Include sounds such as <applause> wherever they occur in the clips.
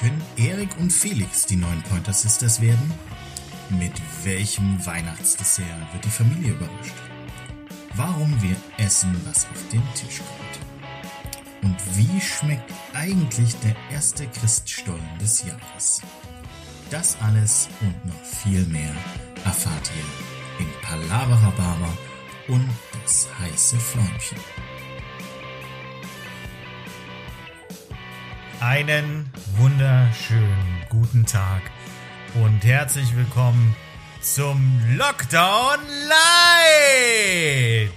Können Erik und Felix die neuen Pointer Sisters werden? Mit welchem Weihnachtsdessert wird die Familie überrascht? Warum wir essen, was auf den Tisch kommt? Und wie schmeckt eigentlich der erste Christstollen des Jahres? Das alles und noch viel mehr erfahrt ihr in Palavra Barber und das heiße Fläumchen. Einen wunderschönen guten Tag und herzlich willkommen zum Lockdown Light.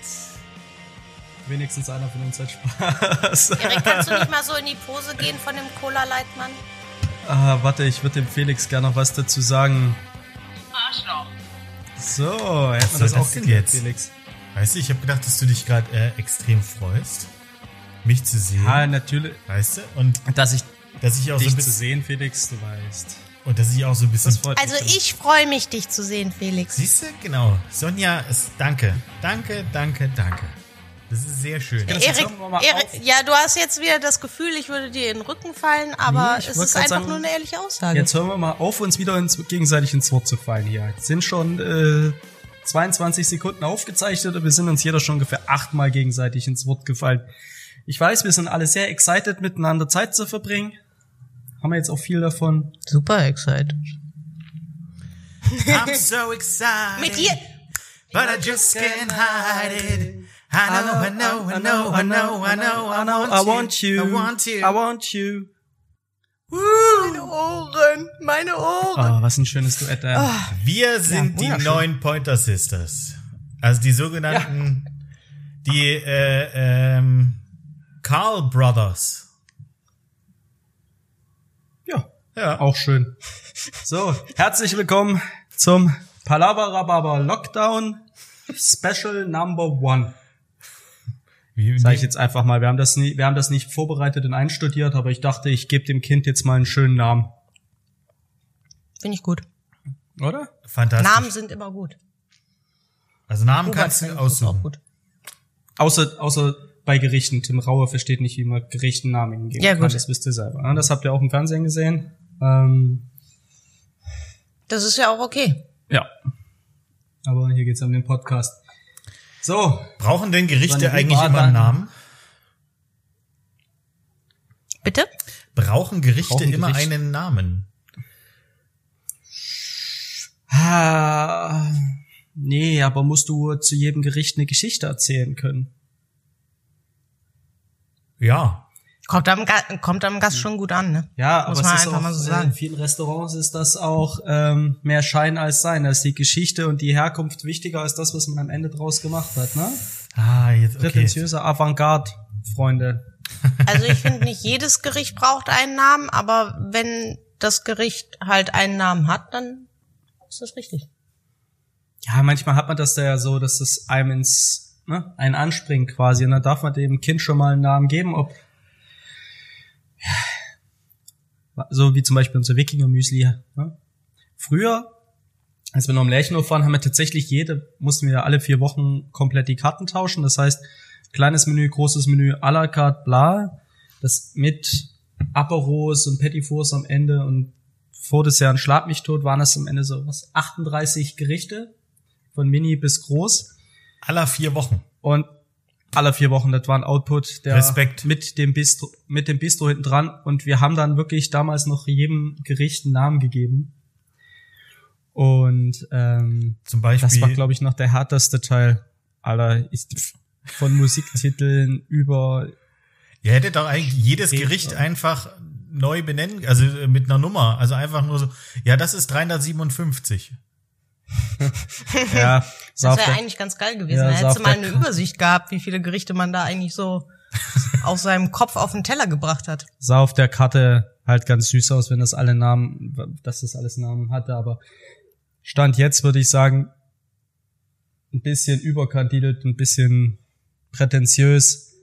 Wenigstens einer von uns hat Spaß. Erik, kannst du nicht mal so in die Pose gehen von dem Cola-Leitmann? Ah, warte, ich würde dem Felix gerne noch was dazu sagen. Arschloch. So, hätten Was wir das auch das geklärt, jetzt? Felix. Weißt du, ich habe gedacht, dass du dich gerade äh, extrem freust, mich zu sehen. Ja, natürlich. Weißt du? Und Dass ich dass ich auch so dich ein zu bisschen sehen, Felix, du weißt. und dass ich auch so ein bisschen Also mich. ich freue mich, dich zu sehen, Felix. Siehst du? Genau. Sonja, ist, danke. Danke, danke, danke. Das ist sehr schön. Erik, hören wir mal Erik, auf. ja, du hast jetzt wieder das Gefühl, ich würde dir in den Rücken fallen, aber Nee, es ist einfach sagen, nur eine ehrliche Aussage. Jetzt hören wir mal auf, uns wieder ins, gegenseitig ins Wort zu fallen hier. Jetzt sind schon äh, 22 Sekunden aufgezeichnet und wir sind uns jeder schon ungefähr achtmal gegenseitig ins Wort gefallen. Ich weiß, wir sind alle sehr excited, miteinander Zeit zu verbringen. Haben wir jetzt auch viel davon. Super excited. I'm so excited. Mit dir. But I just can't hide it. I know, I know, I know, I know, I know, I want you. I want you. I want you. Meine Ohren, meine Ohren. Oh, was ein schönes Duett. Äh. Wir sind die wunderschön. neuen Pointer Sisters. Also die sogenannten, die äh, ähm, Carl Brothers. Ja, Ja. auch schön. So, herzlich willkommen zum Palabarababa Lockdown Special Number One. Wie, Sag ich jetzt einfach mal. Wir haben das nie, wir haben das nicht vorbereitet und einstudiert, aber ich dachte, ich gebe dem Kind jetzt mal einen schönen Namen. Finde ich gut. Oder? Fantastisch. Namen sind immer gut. Also Namen Robert kannst du aussuchen. gut. Außer, außer bei Gerichten. Tim Rauer versteht nicht, wie man Gerichten Namen geben Ja, kann. gut. Das wisst ihr selber. ne? Das habt ihr auch im Fernsehen gesehen. Ähm, Das ist ja auch okay. ja. Aber hier geht's um den Podcast. So, Brauchen denn Gerichte eigentlich immer einen Namen? Bitte? Brauchen Gerichte Brauchen immer Gerichte- einen Namen? Ah, nee, aber musst du zu jedem Gericht eine Geschichte erzählen können. Ja. Kommt am, Ga kommt am Gast schon gut an, ne? Ja, Muss aber man es ist einfach auch, mal so äh, sagen. in vielen Restaurants ist das auch ähm, mehr Schein als Sein. Da ist die Geschichte und die Herkunft wichtiger als das, was man am Ende draus gemacht hat, ne? Ah, jetzt okay. Prätentiöser Avantgarde, Freunde. Also ich finde, nicht jedes Gericht braucht einen Namen, aber wenn das Gericht halt einen Namen hat, dann ist das richtig. Ja, manchmal hat man das da ja so, dass das einem ins, ne, einen anspringt quasi. Und dann darf man dem Kind schon mal einen Namen geben, ob, ja, so wie zum Beispiel unser Wikinger-Müsli. Ne? Früher, als wir noch im Lärchenhof waren, haben wir tatsächlich jede, mussten wir alle vier Wochen komplett die Karten tauschen. Das heißt, kleines Menü, großes Menü, à la carte, bla. Das mit Aperos und Petit am Ende und vor des Jahren Schlag mich tot waren es am Ende so was 38 Gerichte von mini bis groß Aller vier Wochen. und alle vier Wochen das war ein Output der Respekt. mit dem Bistro mit dem Bistro hinten dran und wir haben dann wirklich damals noch jedem Gericht einen Namen gegeben und ähm, Zum Beispiel. das war glaube ich noch der härteste Teil aller von Musiktiteln <laughs> über Ihr hättet doch eigentlich jedes Okay. Gericht einfach neu benennen, also äh, mit einer Nummer. Also einfach nur so, ja, das ist 357. ja <laughs> Das auf wäre eigentlich ganz geil gewesen. Ja, da hättest auf du mal eine Übersicht gehabt, wie viele Gerichte man da eigentlich so <laughs> aus seinem Kopf auf den Teller gebracht hat. sah auf der Karte halt ganz süß aus, wenn das alle Namen, dass das alles Namen hatte, aber Stand jetzt würde ich sagen, ein bisschen überkandidelt, ein bisschen prätentiös.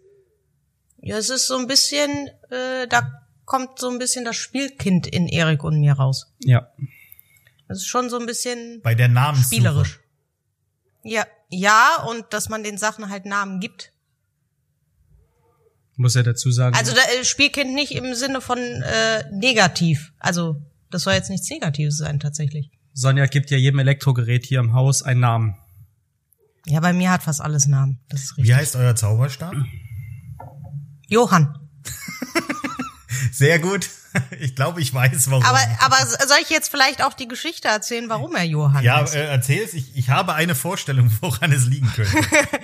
Ja, es ist so ein bisschen, äh, da kommt so ein bisschen das Spielkind in Erik und mir raus. Ja. Das ist schon so ein bisschen Bei der Namenssuche. spielerisch. Ja, ja, und dass man den Sachen halt Namen gibt. Muss ja dazu sagen. Also da, äh, Spielkind nicht im Sinne von äh, negativ. Also das soll jetzt nichts Negatives sein tatsächlich. Sonja gibt ja jedem Elektrogerät hier im Haus einen Namen. Ja, bei mir hat fast alles Namen. Das ist richtig. Wie heißt euer Zauberstab? Johann. Sehr gut. <laughs> Ich glaube, ich weiß, warum. Aber, aber soll ich jetzt vielleicht auch die Geschichte erzählen, warum er Johann ja, heißt? äh, erzähl's. Ich, ich habe eine Vorstellung, <laughs> woran es liegen könnte. <laughs>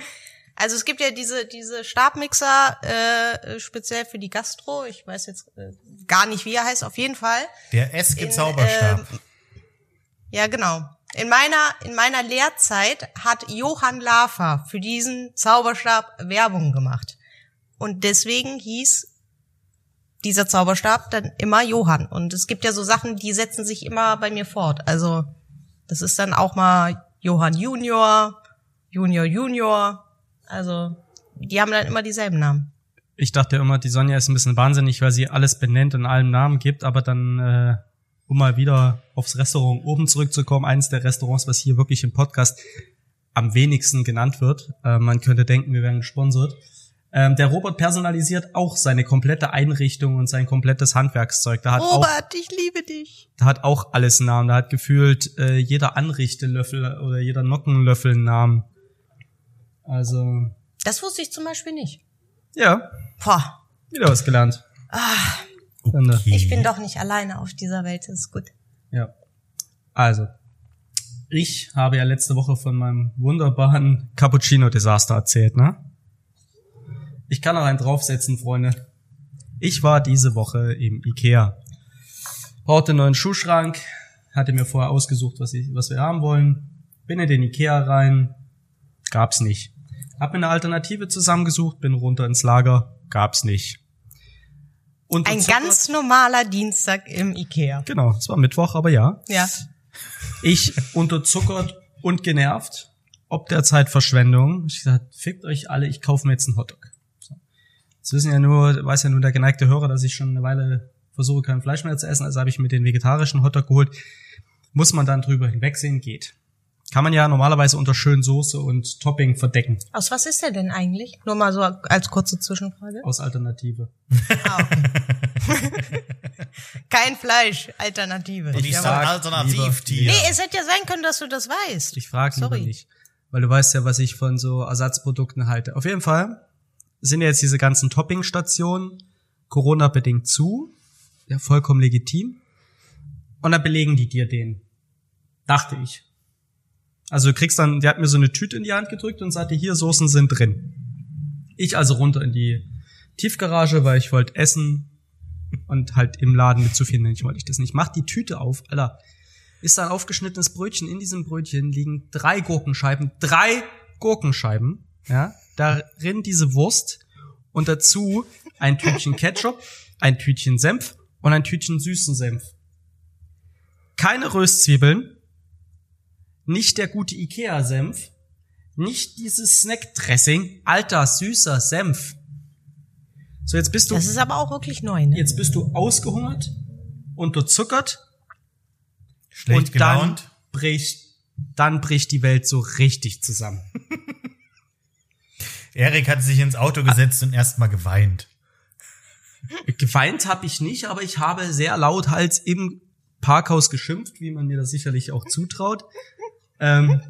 Also es gibt ja diese diese Stabmixer äh, speziell für die Gastro. Ich weiß jetzt äh, gar nicht, wie er heißt. Auf jeden Fall. Der Eske In, Zauberstab. ähm, Ja, genau. In meiner in meiner Lehrzeit hat Johann Lafer für diesen Zauberstab Werbung gemacht und deswegen hieß dieser Zauberstab dann immer Johann. Und es gibt ja so Sachen, die setzen sich immer bei mir fort. Also das ist dann auch mal Johann Junior, Junior Junior. Also die haben dann immer dieselben Namen. Ich dachte immer, die Sonja ist ein bisschen wahnsinnig, weil sie alles benennt und allen Namen gibt, aber dann, äh, um mal wieder aufs Restaurant oben zurückzukommen, eines der Restaurants, was hier wirklich im Podcast am wenigsten genannt wird. Äh, man könnte denken, wir werden gesponsert. Ähm, der Robert personalisiert auch seine komplette Einrichtung und sein komplettes Handwerkszeug. Da hat auch Robert, ich liebe dich. da hat auch alles einen Namen. Da hat gefühlt äh, jeder Anrichtelöffel oder jeder Nockenlöffel einen Namen. Also, Das wusste ich zum Beispiel nicht. ja, Boah, wieder was gelernt. Dann, äh, ich bin doch nicht alleine auf dieser Welt. Das ist gut. Ja. Also, ich habe ja letzte Woche von meinem wunderbaren Cappuccino-Desaster erzählt, ne? Ich kann noch einen draufsetzen, Freunde. Ich war diese Woche im Ikea. Brauchte einen neuen Schuhschrank, hatte mir vorher ausgesucht, was, ich, was wir haben wollen. Bin in den Ikea rein, gab's nicht. Hab mir eine Alternative zusammengesucht, bin runter ins Lager, gab's nicht. Und Ein ganz normaler Dienstag im Ikea. Genau, es war Mittwoch, aber ja. Ja. Ich unterzuckert und genervt, ob der Zeitverschwendung. Ich gesagt, fickt euch alle, ich kaufe mir jetzt einen Hotdog. So. Das wissen ja nur, weiß ja nur der geneigte Hörer, dass ich schon eine Weile versuche, kein Fleisch mehr zu essen. Also habe ich mir den vegetarischen Hotdog geholt. Muss man dann drüber hinwegsehen, geht. Kann man ja normalerweise unter schön Soße und Topping verdecken. Aus was ist der denn eigentlich? Nur mal so als kurze Zwischenfrage. Aus Alternative. Ah, <laughs> okay. Kein Fleisch, Alternative. Und ich Ja, sag Alternativtier. Nee, es hätte ja sein können, dass du das weißt. Ich frage lieber nicht. Weil du weißt ja, was ich von so Ersatzprodukten halte. Auf jeden Fall sind ja jetzt diese ganzen Toppingstationen Corona-bedingt zu. Ja, vollkommen legitim. Und dann belegen die dir den. Dachte ich. Also du kriegst dann, der hat mir so eine Tüte in die Hand gedrückt und sagte, hier, Soßen sind drin. Ich also runter in die Tiefgarage, weil ich wollte essen und halt im Laden mit zu viel ich wollte ich das nicht. Mach die Tüte auf, Alter ist da ein aufgeschnittenes Brötchen. In diesem Brötchen liegen drei Gurkenscheiben. Drei Gurkenscheiben. Ja, darin diese Wurst und dazu ein Tütchen Ketchup, ein Tütchen Senf und ein Tütchen süßen Senf. Keine Röstzwiebeln, nicht der gute Ikea-Senf, nicht dieses Snack-Dressing, alter süßer Senf. So, jetzt bist du Das ist aber auch wirklich neu, ne? Jetzt bist du ausgehungert, unterzuckert Schlecht und gelaunt. dann bricht, dann bricht die Welt so richtig zusammen. <laughs> Erik hat sich ins Auto gesetzt und erstmal geweint. Geweint habe ich nicht, aber ich habe sehr laut halt im Parkhaus geschimpft, wie man mir das sicherlich auch zutraut. Ähm,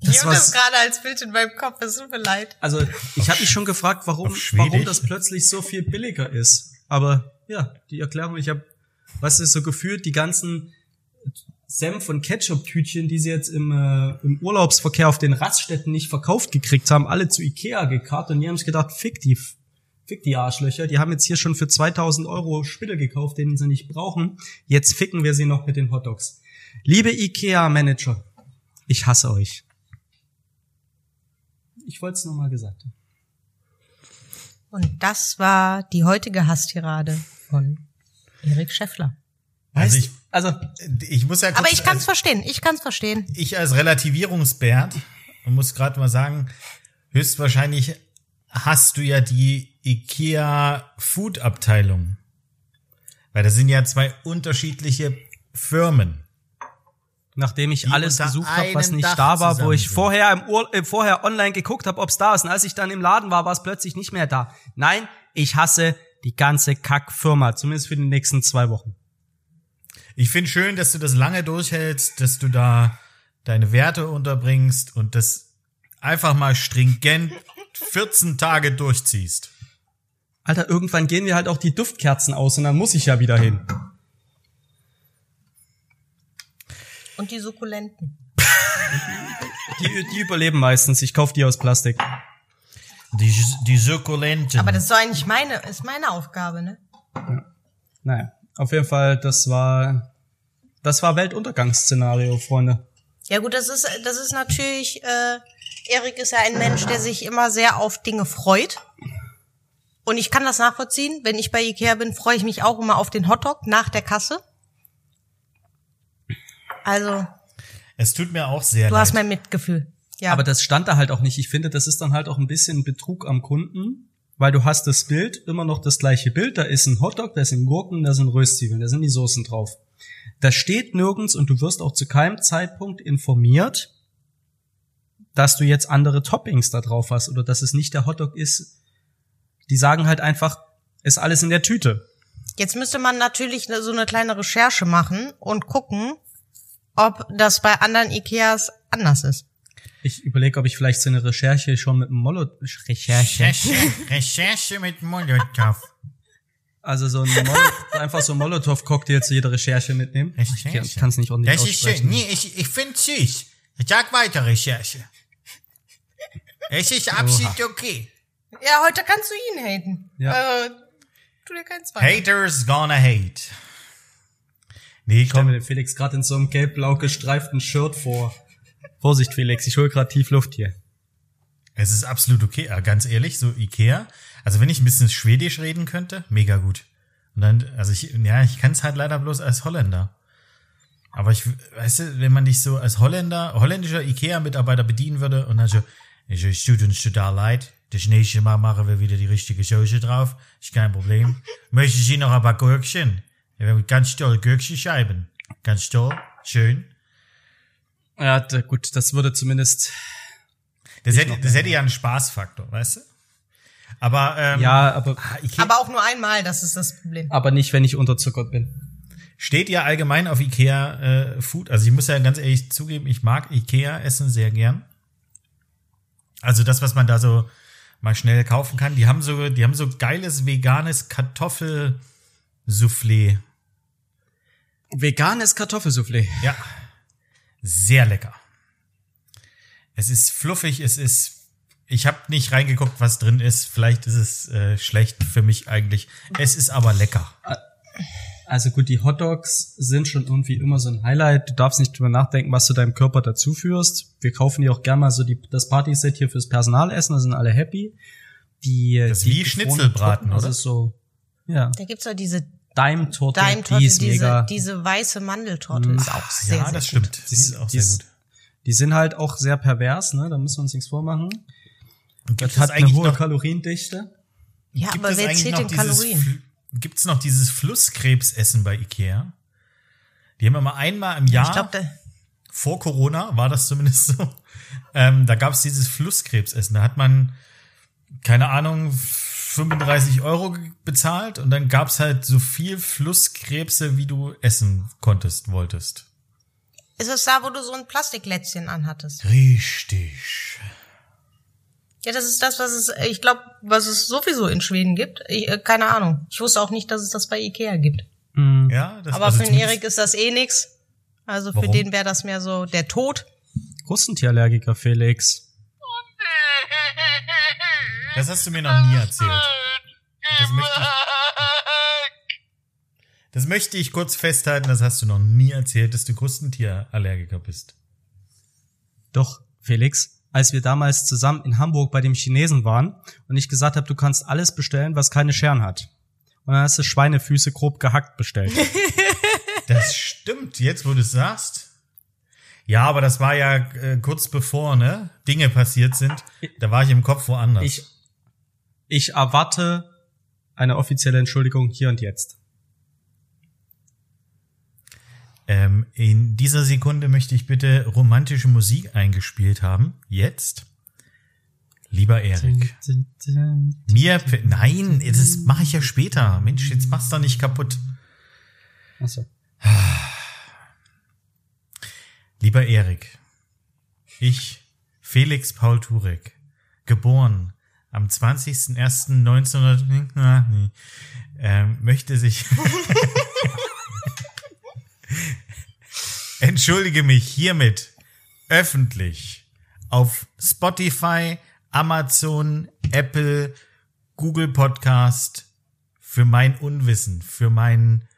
das ich habe das gerade als Bild in meinem Kopf, es tut mir leid. also ich habe mich schon gefragt, warum, warum das plötzlich so viel billiger ist. Aber ja, die Erklärung, ich habe, was ist so gefühlt, die ganzen Senf- und Ketchup-Tütchen, die sie jetzt im, äh, im Urlaubsverkehr auf den Raststätten nicht verkauft gekriegt haben, alle zu Ikea gekarrt und die haben sich gedacht, fick die, fick die Arschlöcher, die haben jetzt hier schon für 2000 Euro Spille gekauft, den sie nicht brauchen, jetzt ficken wir sie noch mit den Hotdogs. Liebe Ikea-Manager, ich hasse euch. Ich wollte es nochmal gesagt haben. Und das war die heutige Hasstirade von Erik Scheffler. Also ich, Also, ich muss ja kurz, Aber ich kann es verstehen, ich kann es verstehen. ich als Relativierungsbert und muss gerade mal sagen, höchstwahrscheinlich hast du ja die IKEA Food Abteilung. Weil das sind ja zwei unterschiedliche Firmen. nachdem ich Die alles gesucht habe, was nicht Dach da war, wo ich sind. vorher im Ur äh, vorher online geguckt habe, ob es da ist. Und als ich dann im Laden war, war es plötzlich nicht mehr da. Nein, ich hasse die ganze Kackfirma, zumindest für die nächsten zwei Wochen. Ich finde schön, dass du das lange durchhältst, dass du da deine Werte unterbringst und das einfach mal stringent 14 Tage durchziehst. Alter, irgendwann gehen wir halt auch die Duftkerzen aus und dann muss ich ja wieder hin. Und die Sukkulenten. <laughs> Die, die überleben meistens. Ich kaufe die aus Plastik. Die, die Sukkulenten. Aber das ist doch eigentlich meine, ist meine Aufgabe, ne? Naja, auf jeden Fall, das war, das war Weltuntergangsszenario, Freunde. Ja gut, das ist, das ist natürlich, äh, Erik ist ja ein Mensch, der sich immer sehr auf Dinge freut. Und ich kann das nachvollziehen. Wenn ich bei Ikea bin, freue ich mich auch immer auf den Hotdog nach der Kasse. Also, es tut mir auch sehr du leid. hast mein Mitgefühl. Ja. Aber das stand da halt auch nicht. Ich finde, das ist dann halt auch ein bisschen Betrug am Kunden, weil du hast das Bild, immer noch das gleiche Bild. Da ist ein Hotdog, da sind Gurken, da sind Röstzwiebeln, da sind die Soßen drauf. Das steht nirgends und du wirst auch zu keinem Zeitpunkt informiert, dass du jetzt andere Toppings da drauf hast oder dass es nicht der Hotdog ist. Die sagen halt einfach, ist alles in der Tüte. Jetzt müsste man natürlich so eine kleine Recherche machen und gucken, ob das bei anderen Ikeas anders ist. Ich überlege, ob ich vielleicht so eine Recherche schon mit einem Molo Recherche. Recherche, Recherche mit Molotow. Also so ein Molo <laughs> einfach so ein Molotow-Cocktail zu jeder Recherche mitnehmen. Recherche. Ich kann es nicht ordentlich Das ist schön. Nee, ich, ich finde süß. Sag weiter, Recherche. Es ist absolut okay. Ja, heute kannst du ihn haten. Ja. Äh, tu dir keinen Zweifel. Haters gonna hate. Nee, Ich stelle mir den Felix gerade in so einem gelb-blau gestreiften Shirt vor. Vorsicht, Felix, ich hole gerade tief Luft hier. Es ist absolut okay. äh, Ganz ehrlich, so Ikea. Also wenn ich ein bisschen Schwedisch reden könnte, mega gut. Und dann, also ich, ja, ich kann es halt leider bloß als Holländer. Aber ich, weißt du, wenn man dich so als Holländer, holländischer Ikea-Mitarbeiter bedienen würde und dann so, es tut uns total leid, das nächste Mal machen wir wieder die richtige Soße drauf, ist kein Problem. Möchten Sie noch ein paar Gürkchen? Haben ganz toll Gürkchenscheiben. Ganz toll, schön. Ja, da, gut, das würde zumindest. Das hätte, das hätte ja einen Spaßfaktor, weißt du? Aber, ähm, Ja, aber, ah, Aber auch nur einmal, das ist das Problem. aber nicht, wenn ich unterzuckert bin. Steht ja allgemein auf Ikea äh, Food. Also ich muss ja ganz ehrlich zugeben, ich mag Ikea Essen sehr gern. Also das, was man da so mal schnell kaufen kann. Die haben so, die haben so geiles veganes Kartoffelsoufflé. Veganes Kartoffelsoufflé. Ja, sehr lecker. Es ist fluffig, es ist. Ich habe nicht reingeguckt, was drin ist. Vielleicht ist es äh, schlecht für mich eigentlich. Es ist aber lecker. Also gut, die Hotdogs sind schon irgendwie immer so ein Highlight. Du darfst nicht drüber nachdenken, was du deinem Körper dazu führst. Wir kaufen die auch gerne mal so die, das Partyset hier fürs Personalessen, da sind alle happy. Die, Das ist die wie Schnitzelbraten, Torten, oder? Das ist so, ja, Da gibt's ja diese Daimtorte, Daimtorte, die ist diese, mega. diese weiße Mandeltorte ist auch sehr, ja, sehr das gut. stimmt. Die ist auch die sehr gut. Die sind halt auch sehr pervers, ne? Da müssen wir uns nichts vormachen. Und Das gibt hat es eine eigentlich hohe noch, Kaloriendichte. Ja, gibt aber es wer eigentlich zählt den Kalorien? Fl- Gibt's noch dieses Flusskrebsessen bei Ikea? Die haben immer einmal im Jahr, Ich glaube, da, vor Corona war das zumindest so, <laughs> ähm, da gab's dieses Flusskrebsessen. Da hat man, keine Ahnung, 35 Euro bezahlt und dann gab's halt so viel Flusskrebse, wie du essen konntest, wolltest. ist es da, wo du so ein Plastiklätzchen anhattest? Richtig. Ja, das ist das, was es, ich glaube, was es sowieso in Schweden gibt. Ich, äh, keine Ahnung. Ich wusste auch nicht, dass es das bei Ikea gibt. Mhm. Ja, das Aber also für den Erik ist das eh nix. Also für Warum? den wäre das mehr so der Tod. Krustentierallergiker, Felix. <laughs> Das hast du mir noch nie erzählt. Das möchte ich, das möchte ich kurz festhalten, das hast du noch nie erzählt, dass du Krustentierallergiker bist. Doch, Felix, als wir damals zusammen in Hamburg bei dem Chinesen waren und ich gesagt habe, du kannst alles bestellen, was keine Scheren hat. Und dann hast du Schweinefüße grob gehackt bestellt. <laughs> Das stimmt, jetzt wo du es sagst. Ja, aber das war ja äh, kurz bevor, ne, Dinge passiert sind. Da war ich im Kopf woanders. Ich, ich erwarte eine offizielle Entschuldigung hier und jetzt. Ähm, in dieser Sekunde möchte ich bitte romantische Musik eingespielt haben. Jetzt. Lieber Erik, mir, nein, das mache ich ja später. Mensch, jetzt mach's doch nicht kaputt. Achso. Lieber Erik, ich, Felix Paul Turek, geboren am 20.01.1900, nee, ähm, möchte sich, <laughs> entschuldige mich hiermit öffentlich auf Spotify, Amazon, Apple, Google Podcast für mein Unwissen, für meinen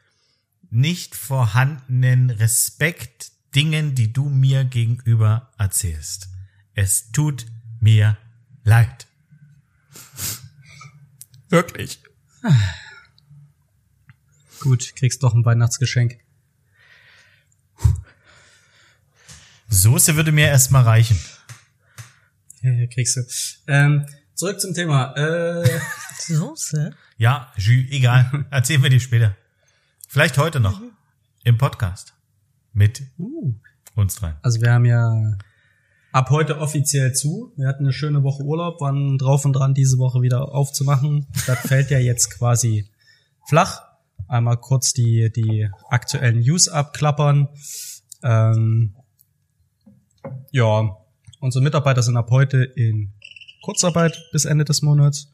nicht vorhandenen Respekt Dingen, die du mir gegenüber erzählst. Es tut mir leid. <laughs> Wirklich. Gut, kriegst doch ein Weihnachtsgeschenk. Soße würde mir erstmal reichen. Ja, ja, kriegst du. Ähm, zurück zum Thema. Äh, <laughs> Soße? Ja, Jus, egal. Erzählen wir dir später. Vielleicht heute noch. Im Podcast. Mit uh, uns dreien. also wir haben ja ab heute offiziell zu. Wir hatten eine schöne Woche Urlaub, waren drauf und dran, diese Woche wieder aufzumachen. Das fällt ja jetzt quasi flach. Einmal kurz die, die aktuellen News abklappern. Ähm, ja, unsere Mitarbeiter sind ab heute in Kurzarbeit bis Ende des Monats.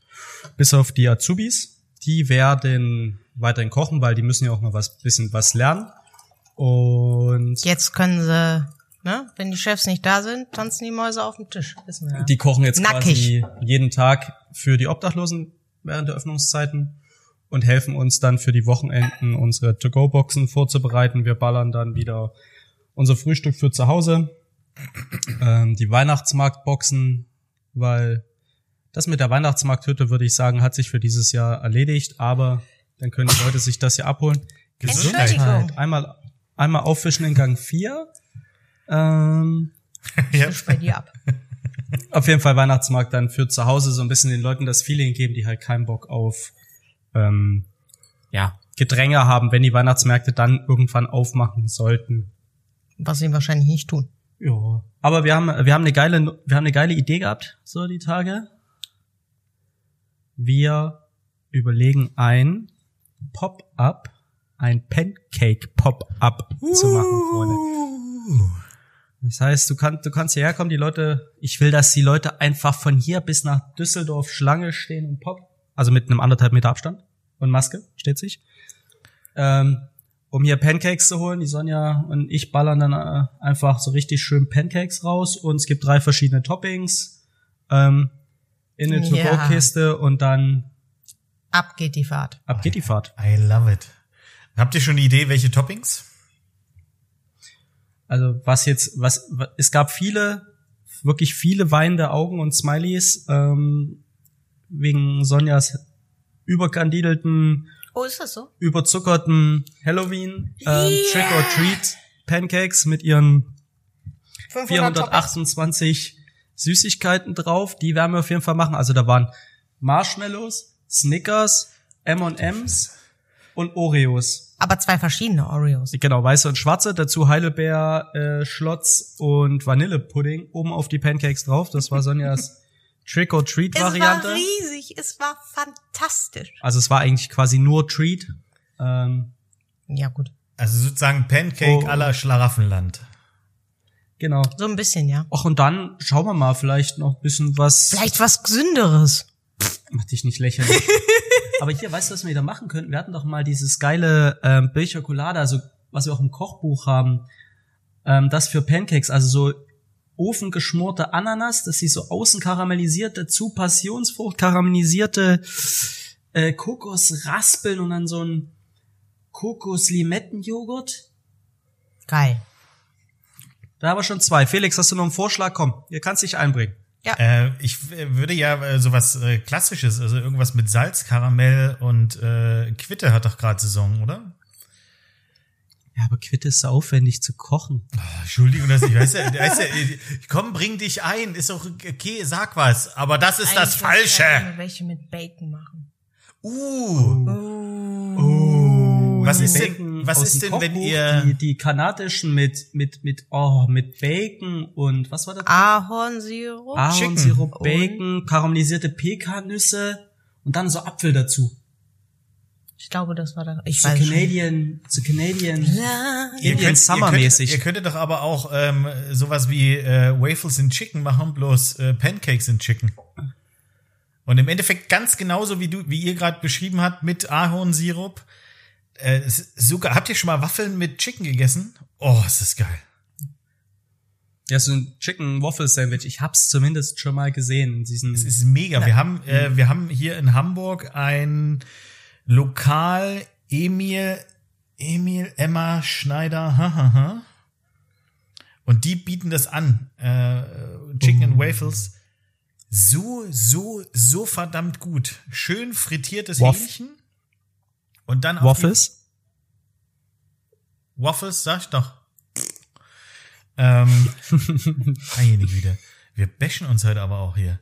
Bis auf die Azubis. Die werden weiterhin kochen, weil die müssen ja auch noch was, bisschen was lernen. Und Jetzt können sie, ne, wenn die Chefs nicht da sind, tanzen die Mäuse auf dem Tisch. Wissen wir ja. Die kochen jetzt Nackig. quasi jeden Tag für die Obdachlosen während der Öffnungszeiten und helfen uns dann für die Wochenenden unsere To-Go-Boxen vorzubereiten. Wir ballern dann wieder unser Frühstück für zu Hause, ähm, die Weihnachtsmarktboxen, weil das mit der Weihnachtsmarkthütte, würde ich sagen, hat sich für dieses Jahr erledigt, aber dann können die Leute sich das hier abholen. Entschuldigung. Einmal, einmal auffischen in Gang 4. Ähm, <laughs> Ja. Bei dir ab. auf jeden Fall Weihnachtsmarkt dann für zu Hause so ein bisschen den Leuten das Feeling geben, die halt keinen Bock auf ähm, ja, Gedränge haben, wenn die Weihnachtsmärkte dann irgendwann aufmachen sollten. Was sie wahrscheinlich nicht tun. Ja. Aber wir haben, wir haben eine geile, wir haben eine geile Idee gehabt, so die Tage. Wir überlegen ein Pop-up, ein Pancake-Pop-up zu machen, Freunde. Das heißt, du kannst, du kannst hierher kommen, die Leute, ich will, dass die Leute einfach von hier bis nach Düsseldorf Schlange stehen und pop, also mit einem anderthalb Meter Abstand und Maske, steht sich, ähm, um hier Pancakes zu holen. Die Sonja und ich ballern dann äh, einfach so richtig schön Pancakes raus und es gibt drei verschiedene Toppings, ähm, in eine Ja. To-Go-Kiste und dann Ab geht die Fahrt. ab geht die Fahrt. I love it. Habt ihr schon eine Idee, welche Toppings? Also was jetzt, was wa- es gab viele, wirklich viele weinende Augen und Smileys ähm, wegen Sonjas überkandidelten, Oh, ist das so? überzuckerten Halloween ähm, Yeah. Trick or Treat Pancakes mit ihren 500 Toppings? 428 Süßigkeiten drauf. Die werden wir auf jeden Fall machen. Also da waren Marshmallows, Snickers, M&M's und Oreos. Aber zwei verschiedene Oreos. Genau, weiße und schwarze, dazu Heidelbeer, äh, Schlotz und Vanillepudding oben auf die Pancakes drauf. Das war Sonjas <laughs> Trick or Treat Es war riesig, es war fantastisch. Also es war eigentlich quasi nur Treat. Ähm, Ja, gut. Also sozusagen Pancake Oh. à la Schlaraffenland. genau. So ein bisschen, ja. Och, und dann schauen wir mal vielleicht noch ein bisschen was. Vielleicht was Gesünderes. Mach dich nicht lächerlich. <laughs> Aber hier, weißt du, was wir da machen könnten? Wir hatten doch mal dieses geile ähm, Bilchokolade, also was wir auch im Kochbuch haben. Ähm, das für Pancakes, also so ofengeschmorte Ananas, dass sie so außen karamellisiert, dazu Passionsfrucht, karamellisierte äh, Kokosraspeln und dann so ein Kokos-Limettenjoghurt. Geil. Da haben wir schon zwei. Felix, hast du noch einen Vorschlag? Komm, ihr kannst dich einbringen. Äh, ich würde ja äh, sowas äh, Klassisches, also irgendwas mit Salz, Karamell und äh, Quitte hat doch gerade Saison, oder? Ja, aber Quitte ist so aufwendig zu kochen. Ah, Entschuldigung, dass ich weiß ja, <laughs> weiß ja, äh, komm, bring dich ein, ist doch okay, sag was, aber das ist das Eigentlich ich Falsche. gerne welche mit Bacon machen. Uh, was ist denn? Bacon Was aus ist dem denn, wenn Kochbuch, ihr- die, die kanadischen mit mit mit oh mit Bacon und was war das? Ahornsirup. Ahornsirup, Chicken. Bacon, karamellisierte Pekannüsse und dann so Apfel dazu. Ich glaube, das war da. Ich So weiß schon. Canadian, so Canadian. Ja. Indian Summer mäßig. Ihr, könntet doch aber auch ähm, sowas wie äh, Waffles in Chicken machen, bloß äh, Pancakes in Chicken. Und im Endeffekt ganz genauso wie du, wie ihr gerade beschrieben habt, mit Ahornsirup. Äh, sogar, habt ihr schon mal Waffeln mit Chicken gegessen? Oh, ist das geil. Ja, so ein Chicken Waffle Sandwich. Ich hab's zumindest schon mal gesehen. Diesen, Es ist mega. Wir haben, äh, wir haben hier in Hamburg ein Lokal Emil, Emil Emma Schneider, hahaha. Und die bieten das an, äh, Chicken and Waffles. So, so, so verdammt gut. Schön frittiertes Waff- Hähnchen. Und dann auf die- Waffles? Waffles, sag ich doch. Ähm, <laughs> einige wieder. Wir bashen uns heute aber auch hier.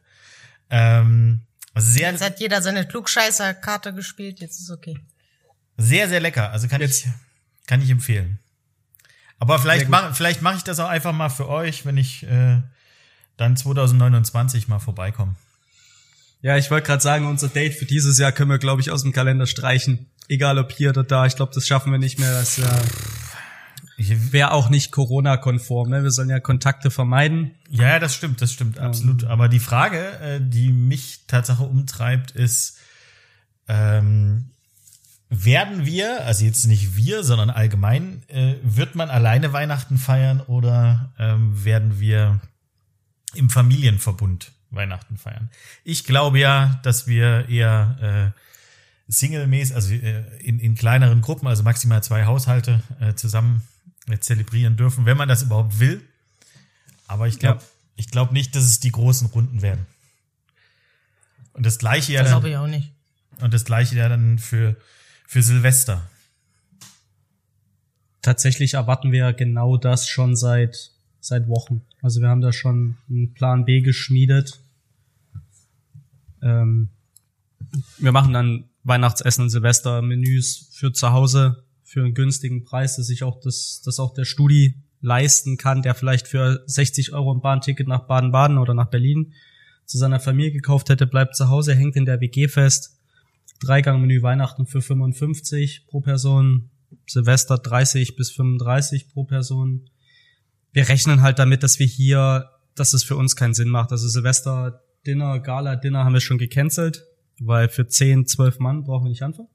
Ähm, sehr, Jetzt hat jeder seine Klugscheißer-Karte gespielt, jetzt ist okay. sehr, sehr lecker. Also kann ich, kann ich empfehlen. Aber vielleicht mache vielleicht mache ich das auch einfach mal für euch, wenn ich äh, dann 2029 mal vorbeikomme. Ja, ich wollte gerade sagen, unser Date für dieses Jahr können wir, glaube ich, aus dem Kalender streichen. Egal ob hier oder da. Ich glaube, das schaffen wir nicht mehr. Das äh, wäre auch nicht Corona-konform. Ne? Wir sollen ja Kontakte vermeiden. ja, das stimmt, das stimmt, absolut. Aber die Frage, äh, die mich Tatsache umtreibt, ist, ähm, werden wir, also jetzt nicht wir, sondern allgemein, äh, wird man alleine Weihnachten feiern oder ähm, werden wir im Familienverbund Weihnachten feiern? Ich glaube ja, dass wir eher äh, single-mäßig, also äh, in, in kleineren Gruppen, also maximal zwei Haushalte äh, zusammen äh, zelebrieren dürfen, wenn man das überhaupt will. Aber ich glaube, Ja. ich glaube nicht, dass es die großen Runden werden. Und das gleiche ja Das dann, glaube ich auch nicht. und das gleiche ja dann für für Silvester. Tatsächlich erwarten wir genau das schon seit seit Wochen. Also wir haben da schon einen Plan B geschmiedet. Ähm, wir machen dann Weihnachtsessen und Silvestermenüs für zu Hause für einen günstigen Preis, dass sich auch das, dass auch der Studi leisten kann, der vielleicht für 60 Euro ein Bahnticket nach Baden-Baden oder nach Berlin zu seiner Familie gekauft hätte, bleibt zu Hause, hängt in der WG fest. Dreigangmenü Weihnachten für 55 pro Person, Silvester 30 bis 35 pro Person. Wir rechnen halt damit, dass wir hier, dass es für uns keinen Sinn macht. Also Silvester Dinner, Gala Dinner haben wir schon gecancelt, weil für 10, 12 Mann brauchen wir nicht anfangen.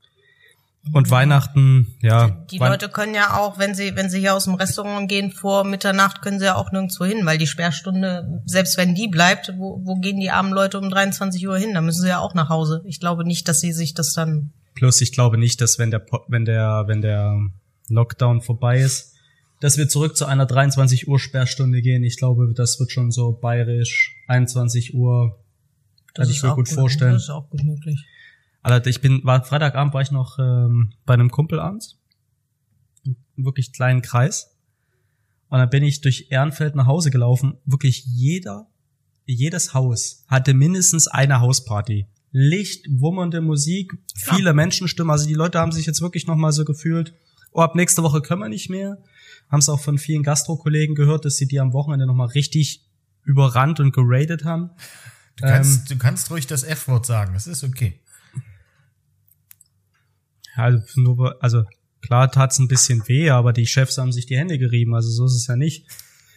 Und Weihnachten, ja. Die Wein- Leute können ja auch, wenn sie, wenn sie hier aus dem Restaurant gehen vor Mitternacht, können sie ja auch nirgendwo hin, weil die Sperrstunde, selbst wenn die bleibt, wo, wo gehen die armen Leute um 23 Uhr hin? Da müssen sie ja auch nach Hause. Ich glaube nicht, dass sie sich das dann. Plus ich glaube nicht, dass wenn der, wenn der, wenn der Lockdown vorbei ist, dass wir zurück zu einer 23 Uhr Sperrstunde gehen. Ich glaube, das wird schon so bayerisch 21 Uhr. Kann ich mir gut vorstellen. Das ist auch gut möglich. Alter, ich bin, war Freitagabend war ich noch ähm, bei einem Kumpel abends. Wirklich kleinen Kreis. Und dann bin ich durch Ehrenfeld nach Hause gelaufen. Wirklich jeder, jedes Haus hatte mindestens eine Hausparty. Licht, wummernde Musik, viele Menschenstimmen. Also die Leute haben sich jetzt wirklich nochmal so gefühlt, oh, ab nächste Woche können wir nicht mehr. Haben es auch von vielen Gastro-Kollegen gehört, dass sie die am Wochenende nochmal richtig überrannt und geradet haben. Du kannst, du kannst ruhig das F-Wort sagen, das ist okay. Also, nur, also klar tat's ein bisschen weh, aber die Chefs haben sich die Hände gerieben, also so ist es ja nicht.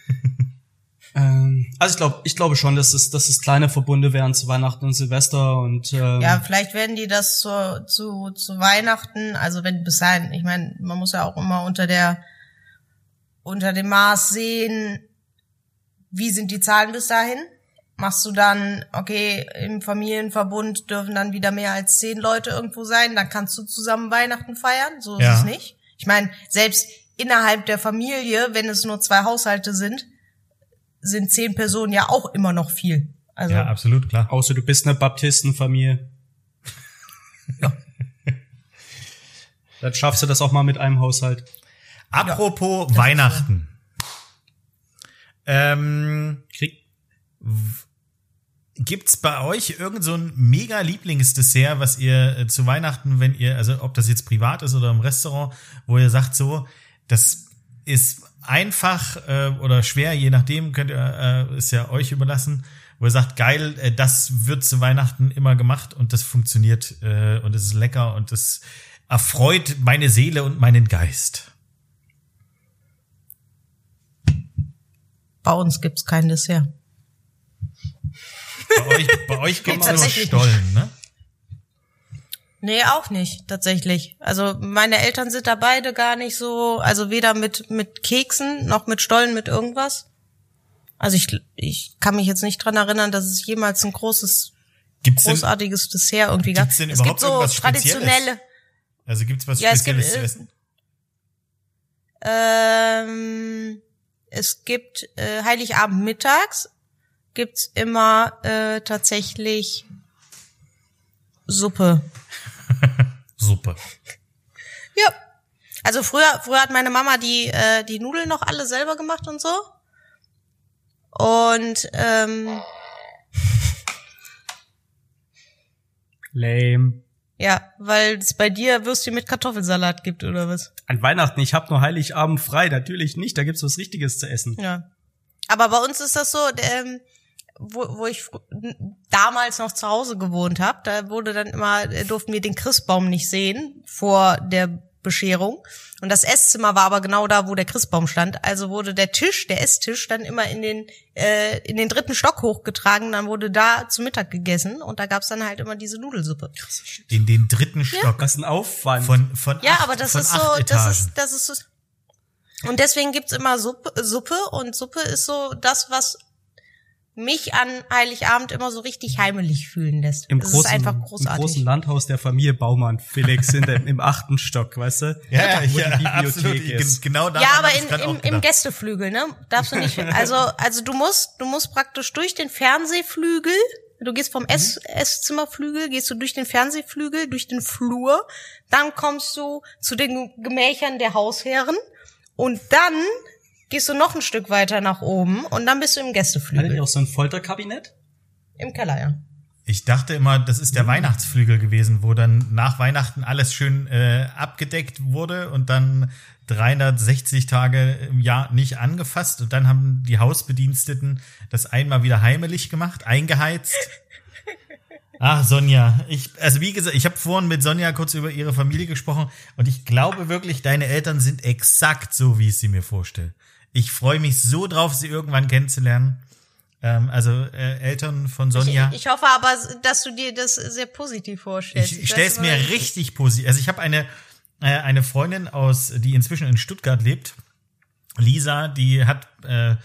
<laughs> ähm, also ich glaube, ich glaube schon, dass es, dass es kleine Verbunde wären zu Weihnachten und Silvester und ähm, Ja, vielleicht werden die das zu, zu, zu Weihnachten, also wenn bis dahin, ich meine, man muss ja auch immer unter der unter dem Maß sehen, wie sind die Zahlen bis dahin? Machst du dann, okay, im Familienverbund dürfen dann wieder mehr als zehn Leute irgendwo sein, dann kannst du zusammen Weihnachten feiern, so ist Ja. es nicht. Ich meine, selbst innerhalb der Familie, wenn es nur zwei Haushalte sind, sind zehn Personen ja auch immer noch viel. Also Ja, absolut, klar. außer du bist eine Baptistenfamilie. Ja. <laughs> Dann schaffst du das auch mal mit einem Haushalt. Apropos Weihnachten. Ähm, Krieg. Gibt's bei euch irgend so ein mega Lieblingsdessert, was ihr äh, zu Weihnachten, wenn ihr, also ob das jetzt privat ist oder im Restaurant, wo ihr sagt so, das ist einfach äh, oder schwer, je nachdem, könnt ihr, äh, ist ja euch überlassen, wo ihr sagt, geil, äh, das wird zu Weihnachten immer gemacht und das funktioniert äh, und es ist lecker und das erfreut meine Seele und meinen Geist. Bei uns gibt's kein Dessert. Bei euch, bei euch <laughs> gibt's nur Stollen, ne? Nee, auch nicht, tatsächlich. Also meine Eltern sind da beide gar nicht so, also weder mit, mit Keksen noch mit Stollen mit irgendwas. Also ich, ich kann mich jetzt nicht dran erinnern, dass es jemals ein großes, Gibt's denn, großartiges Dessert irgendwie gab. Denn Es gibt so Spezielles? traditionelle. also gibt's was Ja, es gibt, Spezielles zu äh, essen? Ähm, es gibt äh, Heiligabend mittags gibt's immer äh, tatsächlich Suppe. <laughs> Suppe. Ja. Also früher, früher hat meine Mama die, äh, die Nudeln noch alle selber gemacht und so. Und ähm, Lame. ja, weil es bei dir Würstchen mit Kartoffelsalat gibt oder was? An Weihnachten, ich hab nur Heiligabend frei. Natürlich nicht, da gibt's was Richtiges zu essen. Ja. Aber bei uns ist das so, ähm, wo, wo ich damals noch zu Hause gewohnt habe, da wurde dann immer, äh, durften wir den Christbaum nicht sehen vor der Bescherung. Und das Esszimmer war aber genau da, wo der Christbaum stand. Also wurde der Tisch, der Esstisch, dann immer in den äh, in den dritten Stock hochgetragen. Dann wurde da zu Mittag gegessen und da gab's dann halt immer diese Nudelsuppe. In den dritten Stock. Was ein Aufwand. Von, von Ja, acht, aber das von ist so, acht das Etagen. ist, das ist so. Und deswegen gibt's immer Suppe, Suppe und Suppe ist so das, was mich an Heiligabend immer so richtig heimelig fühlen lässt. Im das großen, ist einfach Im großartig. großen Landhaus der Familie Baumann, Felix, sind im, im achten Stock, weißt du? ja, ja, wo ja, die absolut. Genau da ja, aber in, im, im Gästeflügel, ne? Darfst du nicht. <laughs> Also, also du musst, du musst praktisch durch den Fernsehflügel. Du gehst vom Ess, Esszimmerflügel, gehst du durch den Fernsehflügel, durch den Flur, dann kommst du zu den Gemächern der Hausherren und dann gehst du noch ein Stück weiter nach oben und dann bist du im Hattet ihr Gästeflügel. auch so ein Folterkabinett? Im Keller, ja. Ich dachte immer, das ist der Weihnachtsflügel gewesen, wo dann nach Weihnachten alles schön äh, abgedeckt wurde und dann 360 Tage im Jahr nicht angefasst und dann haben die Hausbediensteten das einmal wieder heimelig gemacht, eingeheizt. Ach, <laughs> Sonja, ich, also wie gesagt, ich habe vorhin mit Sonja kurz über ihre Familie gesprochen und ich glaube wirklich, deine Eltern sind exakt so, wie ich sie mir vorstelle. Ich freue mich so drauf, sie irgendwann kennenzulernen. Ähm, also äh, Eltern von Sonja. Ich, ich hoffe aber, dass du dir das sehr positiv vorstellst. Ich stelle es mir richtig positiv. Also ich habe eine äh, eine Freundin aus, die inzwischen in Stuttgart lebt, Lisa, die hat äh,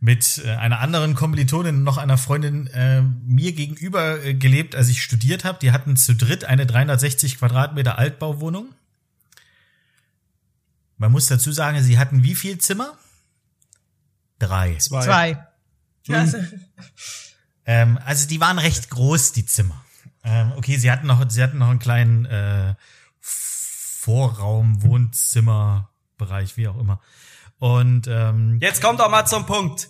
mit äh, einer anderen Kommilitonin, noch einer Freundin, äh, mir gegenüber äh, gelebt, als ich studiert habe. Die hatten zu dritt eine 360 Quadratmeter Altbauwohnung. Man muss dazu sagen, sie hatten wie viel Zimmer? Drei. Zwei. Zwei. <laughs> Also, Ähm, also die waren recht groß, die Zimmer. Ähm, okay, sie hatten noch, sie hatten noch einen kleinen äh, Vorraum, Wohnzimmerbereich, wie auch immer. Und ähm, Jetzt kommt doch mal zum Punkt.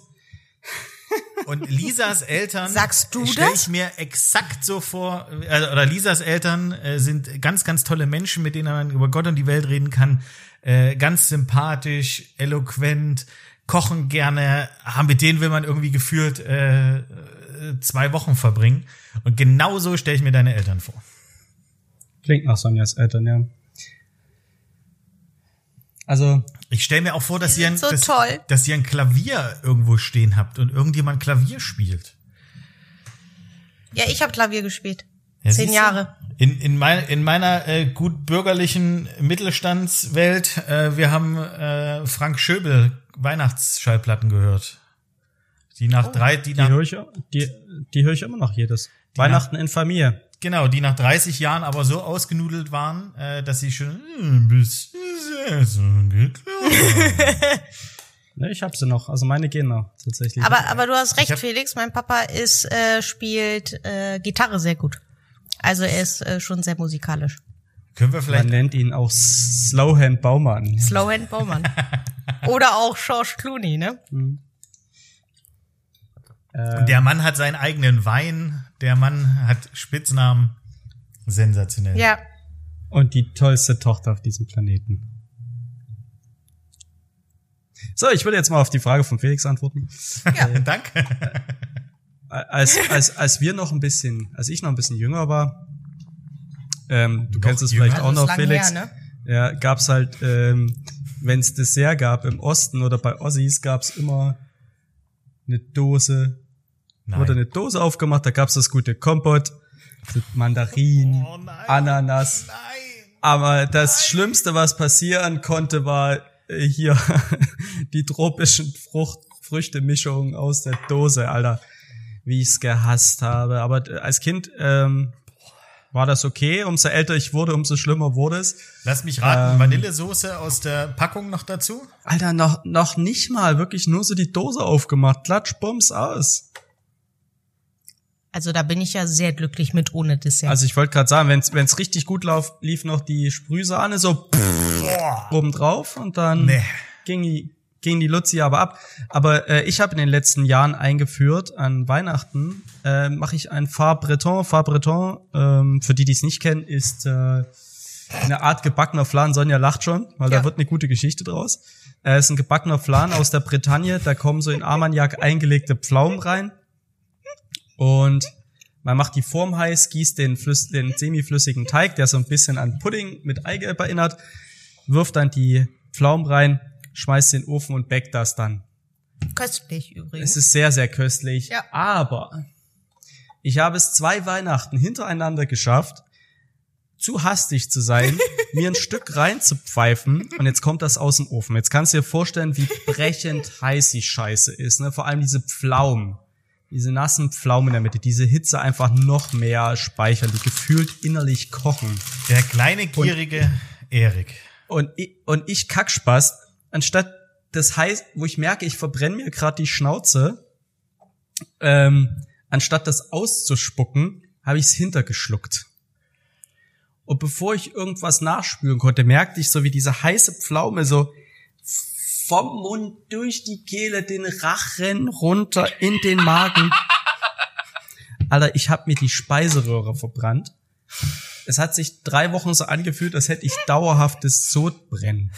und Lisas Eltern Sagst du stell das? ich mir exakt so vor, äh, oder Lisas Eltern äh, sind ganz, ganz tolle Menschen, mit denen man über Gott und die Welt reden kann. Äh, ganz sympathisch, eloquent, kochen gerne, haben mit denen will man irgendwie gefühlt äh, zwei Wochen verbringen. Und genau so stelle ich mir deine Eltern vor. Klingt nach Sonjas Eltern, ja. Also, Ich stelle mir auch vor, dass ihr, ein, so dass, toll. dass ihr ein Klavier irgendwo stehen habt und irgendjemand Klavier spielt. ja, ich habe Klavier gespielt. Ja, Zehn? Jahre. In, in, mein, in meiner äh, gut bürgerlichen Mittelstandswelt, äh, wir haben äh, Frank Schöbel Weihnachtsschallplatten gehört. Die Oh. nach drei, die die nach, höre ich, die, die höre ich immer noch jedes. Weihnachten in Familie. genau, die nach 30 Jahren aber so ausgenudelt waren, äh, dass sie schon hm, bis <laughs> Ne, ich hab sie noch. Also meine gehen noch, tatsächlich. Aber, aber du hast recht, hab- Felix. Mein Papa ist, äh, spielt äh, Gitarre sehr gut. Also er ist äh, schon sehr musikalisch. Können wir Man vielleicht nennt ihn auch Slowhand Baumann. Slowhand Baumann. <laughs> Oder auch George Clooney, ne? Und der Mann hat seinen eigenen Wein. Der Mann hat Spitznamen. Sensationell. Ja, Und die tollste Tochter auf diesem Planeten. So, ich würde jetzt mal auf die Frage von Felix antworten. <laughs> Danke. Als, als, als wir noch ein bisschen, als ich noch ein bisschen jünger war, ähm, du Noch kennst es vielleicht auch noch, Felix. her, ne? Ja, gab's halt, ähm, wenn es Dessert gab im Osten oder bei Ossis, gab's immer eine Dose, Nein. wurde eine Dose aufgemacht, da gab's das gute Kompott, mit Mandarinen, Oh nein. Ananas. Nein. Aber das Schlimmste, was passieren konnte, war äh, hier <laughs> die tropischen Frucht, Früchtemischung aus der Dose, Alter. Wie ich's gehasst habe. Aber äh, als Kind ähm, war das okay. Umso älter ich wurde, umso schlimmer wurde es. Lass mich raten, Ähm. Vanillesoße aus der Packung noch dazu? Alter, noch, noch nicht mal wirklich nur so die Dose aufgemacht. Klatsch, Bums, aus. Also da bin ich ja sehr glücklich mit ohne Dessert. Also ich wollte gerade sagen, wenn's wenn's richtig gut lauf, lief noch die Sprühsahne so oben drauf und dann Nee. ging die ging die Luzi aber ab. Aber äh, ich habe in den letzten Jahren eingeführt, an Weihnachten äh, mache ich ein Phare Breton. Phare Breton, ähm, für die, die es nicht kennen, ist äh, eine Art gebackener Flan. Sonja lacht schon, weil Ja. da wird eine gute Geschichte draus. Äh, ist ein gebackener Flan aus der Bretagne. Da kommen so in Armagnac <laughs> eingelegte Pflaumen rein. Und man macht die Form heiß, gießt den, flüss, den semiflüssigen Teig, der so ein bisschen an Pudding mit Eigelb erinnert, wirft dann die Pflaumen rein, schmeißt in den Ofen und backt das dann. Köstlich übrigens. Es ist sehr, sehr köstlich. Ja. Aber ich habe es zwei Weihnachten hintereinander geschafft, zu hastig zu sein, <laughs> mir ein Stück reinzupfeifen und jetzt kommt das aus dem Ofen. Jetzt kannst du dir vorstellen, wie brechend heiß die Scheiße ist. Ne? Vor allem diese Pflaumen. Diese nassen Pflaumen in der Mitte, diese Hitze einfach noch mehr speichern, die gefühlt innerlich kochen. Der kleine, gierige Erik. Und ich, und ich Kackspaß, anstatt das heißt, wo ich merke, ich verbrenne mir gerade die Schnauze, ähm, anstatt das auszuspucken, habe ich es hintergeschluckt. Und bevor ich irgendwas nachspüren konnte, merkte ich so, wie diese heiße Pflaume so vom Mund durch die Kehle den Rachen runter in den Magen. Alter, ich habe mir die Speiseröhre verbrannt. Es hat sich drei Wochen so angefühlt, als hätte ich dauerhaftes Sodbrennen.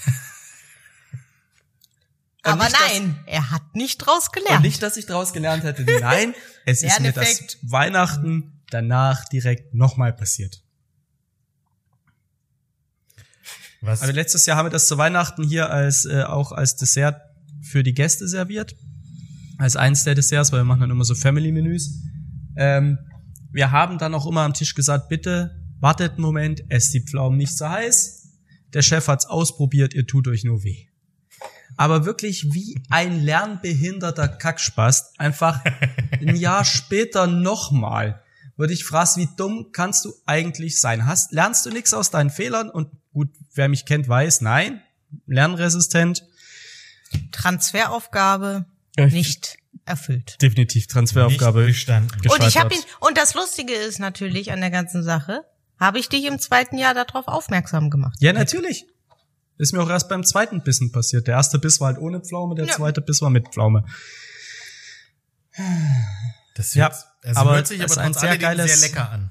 Und Aber nicht, dass- nein, er hat nicht draus Und gelernt. nicht, dass ich daraus gelernt hätte. Nein, <laughs> es ist mir das. Weihnachten danach direkt nochmal passiert. Was? Also letztes Jahr haben wir das zu Weihnachten hier als äh, auch als Dessert für die Gäste serviert. Als eins der Desserts, weil wir machen dann immer so Family-Menüs. Ähm, wir haben dann auch immer am Tisch gesagt, bitte wartet einen Moment, esst die Pflaumen nicht so heiß. Der Chef hat's ausprobiert, ihr tut euch nur weh. Aber wirklich wie ein lernbehinderter Kackspast, einfach ein <laughs> Jahr später nochmal, würde ich fragen, wie dumm kannst du eigentlich sein? Hast, lernst du nichts aus deinen Fehlern? Und gut, wer mich kennt, weiß, nein, lernresistent. Transferaufgabe ich- nicht erfüllt. Definitiv Transferaufgabe. Nicht bestanden. Und ich habe ihn und das Lustige ist natürlich an der ganzen Sache, habe ich dich im zweiten Jahr darauf aufmerksam gemacht. Ja, natürlich. Ist mir auch erst beim zweiten Bissen passiert. Der erste Biss war halt ohne Pflaume, der Ja. zweite Biss war mit Pflaume. Das Ja, hört, also aber hört sich aber es ist ein trotz sehr geiles- sehr lecker an.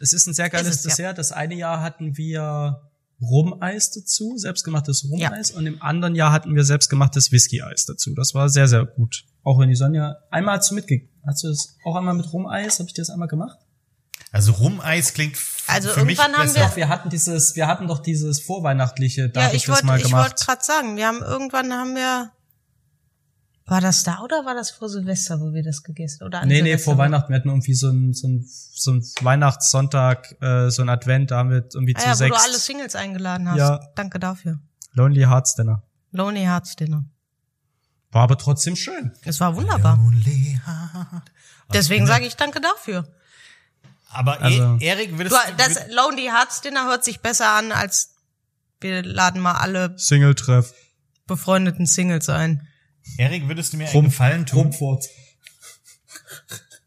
Es ist ein sehr geiles Ist es, ja. Dessert. Das eine Jahr hatten wir Rumeis dazu, selbstgemachtes Rumeis, und im anderen Jahr hatten wir selbstgemachtes Whisky-Eis dazu. Das war sehr, sehr gut. Auch wenn die Sonja, einmal hast du mitge, hast du das auch einmal mit Rumeis? Habe ich dir das einmal gemacht? Also Rumeis klingt Also für mich irgendwann haben besser. Doch, wir hatten dieses, wir hatten doch dieses vorweihnachtliche, da ja, hab ich, ich das wollte mal ich wollte gemacht. gerade sagen, wir haben irgendwann haben wir war das da oder war das vor Silvester, wo wir das gegessen oder an Nee, nee, Silvester? vor Weihnachten. Wir hatten irgendwie so ein, so ein, so ein Weihnachtssonntag, äh, so ein Advent, da haben wir irgendwie Ah, zu ja, wo sechs du alle Singles eingeladen hast. Ja. Danke dafür. Lonely Hearts Dinner. Lonely Hearts Dinner. War aber trotzdem schön. Es war wunderbar. Lonely Heart. Deswegen sage ich danke dafür. Aber Also- e Erik, würdest Du, das Lonely Hearts Dinner hört sich besser an als wir laden mal alle Single-Treff. befreundeten Singles ein. Erik, würdest du mir einen Rum- Gefallen tun? Rumfort.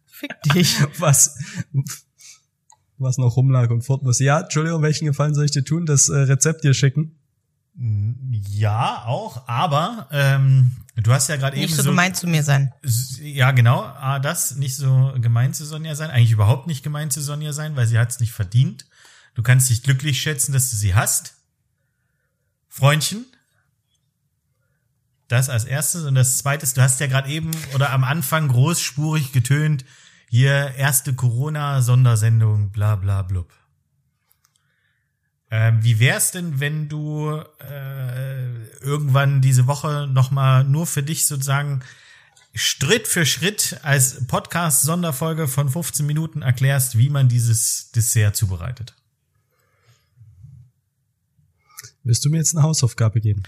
Fick dich. <laughs> Was, was noch rumlag und fort muss. Ja, Entschuldigung, welchen Gefallen soll ich dir tun? Das äh, Rezept dir schicken? Ja, auch, aber ähm, du hast ja gerade eben Nicht so so gemein zu mir sein. Ja, genau. Ah, das nicht so gemein zu Sonja sein. Eigentlich überhaupt nicht gemein zu Sonja sein, weil sie hat es nicht verdient. Du kannst dich glücklich schätzen, dass du sie hast. Freundchen. Das als erstes. Und das zweites, du hast ja gerade eben oder am Anfang großspurig getönt, hier erste Corona-Sondersendung, bla bla blub. Ähm, wie wär's denn, wenn du äh, irgendwann diese Woche nochmal nur für dich sozusagen Schritt für Schritt als Podcast-Sonderfolge von 15 Minuten erklärst, wie man dieses Dessert zubereitet? Willst du mir jetzt eine Hausaufgabe geben?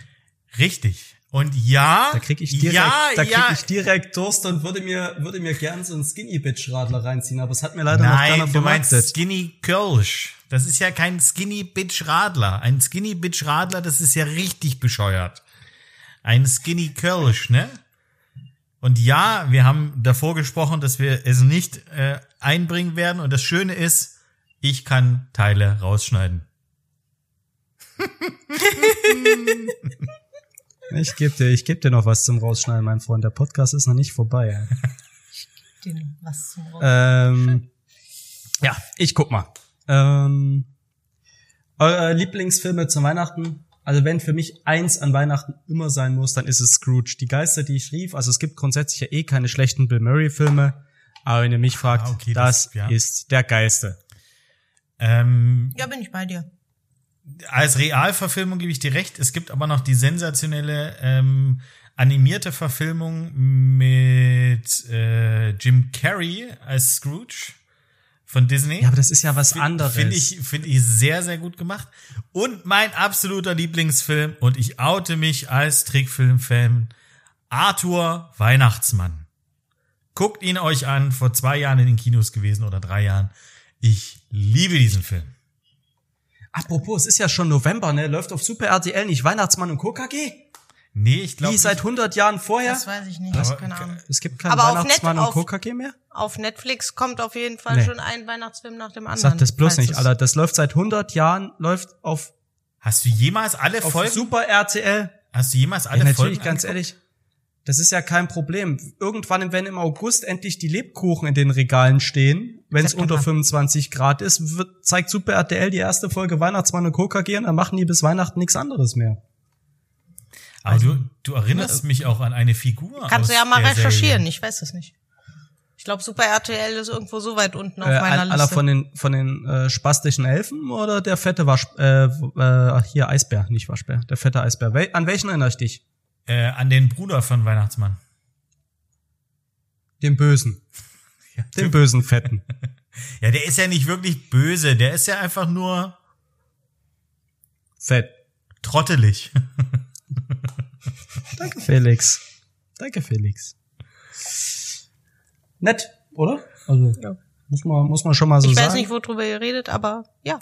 Richtig. Und ja, Da krieg ich direkt, ja, da krieg ja, ich direkt Durst und würde mir, würde mir gern so einen Skinny Bitch Radler reinziehen, aber es hat mir leider noch keiner Nein, du meinst. Skinny Kölsch. Das ist ja kein Skinny Bitch Radler. Ein Skinny Bitch Radler, das ist ja richtig bescheuert. Ein Skinny Kölsch, ne? Und ja, wir haben davor gesprochen, dass wir es nicht äh, einbringen werden. Und das Schöne ist, ich kann Teile rausschneiden. <laughs> <laughs> Ich geb dir, ich geb dir noch was zum Rausschneiden, mein Freund. Der Podcast ist noch nicht vorbei. <laughs> Den, was zum Raus- ähm, ja, ich guck mal. Ähm, eure Lieblingsfilme zu Weihnachten? Also wenn für mich eins an Weihnachten immer sein muss, dann ist es Scrooge. Die Geister, die ich rief, also es gibt grundsätzlich ja eh keine schlechten Bill Murray Filme, aber wenn ihr mich fragt, Ah, okay, das, das- ja. ist der Geiste. Ja, bin ich bei dir. Als Realverfilmung gebe ich dir recht. Es gibt aber noch die sensationelle ähm, animierte Verfilmung mit äh, Jim Carrey als Scrooge von Disney. Ja, aber das ist ja was anderes. Finde ich, finde ich sehr, sehr gut gemacht. Und mein absoluter Lieblingsfilm, und ich oute mich als Trickfilm-Fan, Arthur Weihnachtsmann. Guckt ihn euch an, vor zwei Jahren in den Kinos gewesen oder drei Jahren. Ich liebe diesen Film. Apropos, es ist ja schon November, ne? Läuft auf Super RTL nicht Weihnachtsmann und KKG? Nee, ich glaube Wie seit 100 Jahren vorher? Das weiß ich nicht, Aber- keine Ahnung. Es gibt keinen Aber auf Weihnachtsmann Net- und auf- KKG mehr? Auf Netflix kommt auf jeden Fall Nee. schon ein Weihnachtsfilm nach dem anderen. Sag das bloß nicht, Alter. Das läuft seit 100 Jahren, läuft auf, Hast du jemals alle auf Folgen? Super RTL. Hast du jemals alle Ja, natürlich, Folgen? ganz angeguckt? ehrlich. Das ist ja kein Problem. Irgendwann, wenn im August endlich die Lebkuchen in den Regalen stehen, wenn es unter 25 Grad ist, wird, zeigt Super RTL die erste Folge Weihnachtsmann und KKG und dann machen die bis Weihnachten nichts anderes mehr. Aber du, du erinnerst mich auch an eine Figur. Kannst du ja mal recherchieren, Serie. ich weiß es nicht. Ich glaube, Super RTL ist irgendwo so weit unten auf Äh, meiner einer Liste. von den von den äh, spastischen Elfen oder der fette Wasch äh, äh, hier Eisbär, nicht Waschbär, der fette Eisbär. Wel an welchen erinnere ich dich? Äh, an den Bruder von Weihnachtsmann. Den bösen, <laughs> den bösen fetten. <laughs> Ja, der ist ja nicht wirklich böse. Der ist ja einfach nur Fett. trottelig. <laughs> Danke Felix. Danke Felix. Nett, oder? Also muss man muss man schon mal so ich sagen. weiß nicht, worüber ihr redet, aber ja.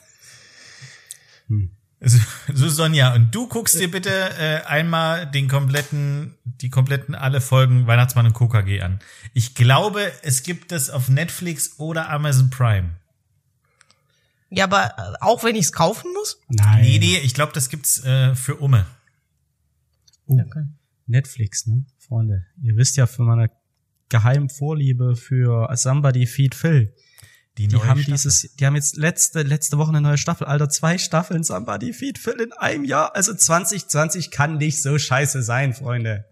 So, <laughs> so, Sonja, und du guckst dir bitte äh, einmal den kompletten, die kompletten alle Folgen Weihnachtsmann und KKG an. Ich glaube, es gibt es auf Netflix oder Amazon Prime. Ja, aber äh, auch wenn ich es kaufen muss? Nein. Nee, nee, ich glaube, das gibt's äh, für Umme. Oh, Okay. Netflix, ne? Freunde, ihr wisst ja von meiner geheimen Vorliebe für Somebody Feed Phil. Die, Die haben Staffel. dieses, die haben jetzt letzte, letzte Woche eine neue Staffel, Alter, zwei Staffeln Somebody Feed Phil in einem Jahr. Also 2020 kann nicht so scheiße sein, Freunde.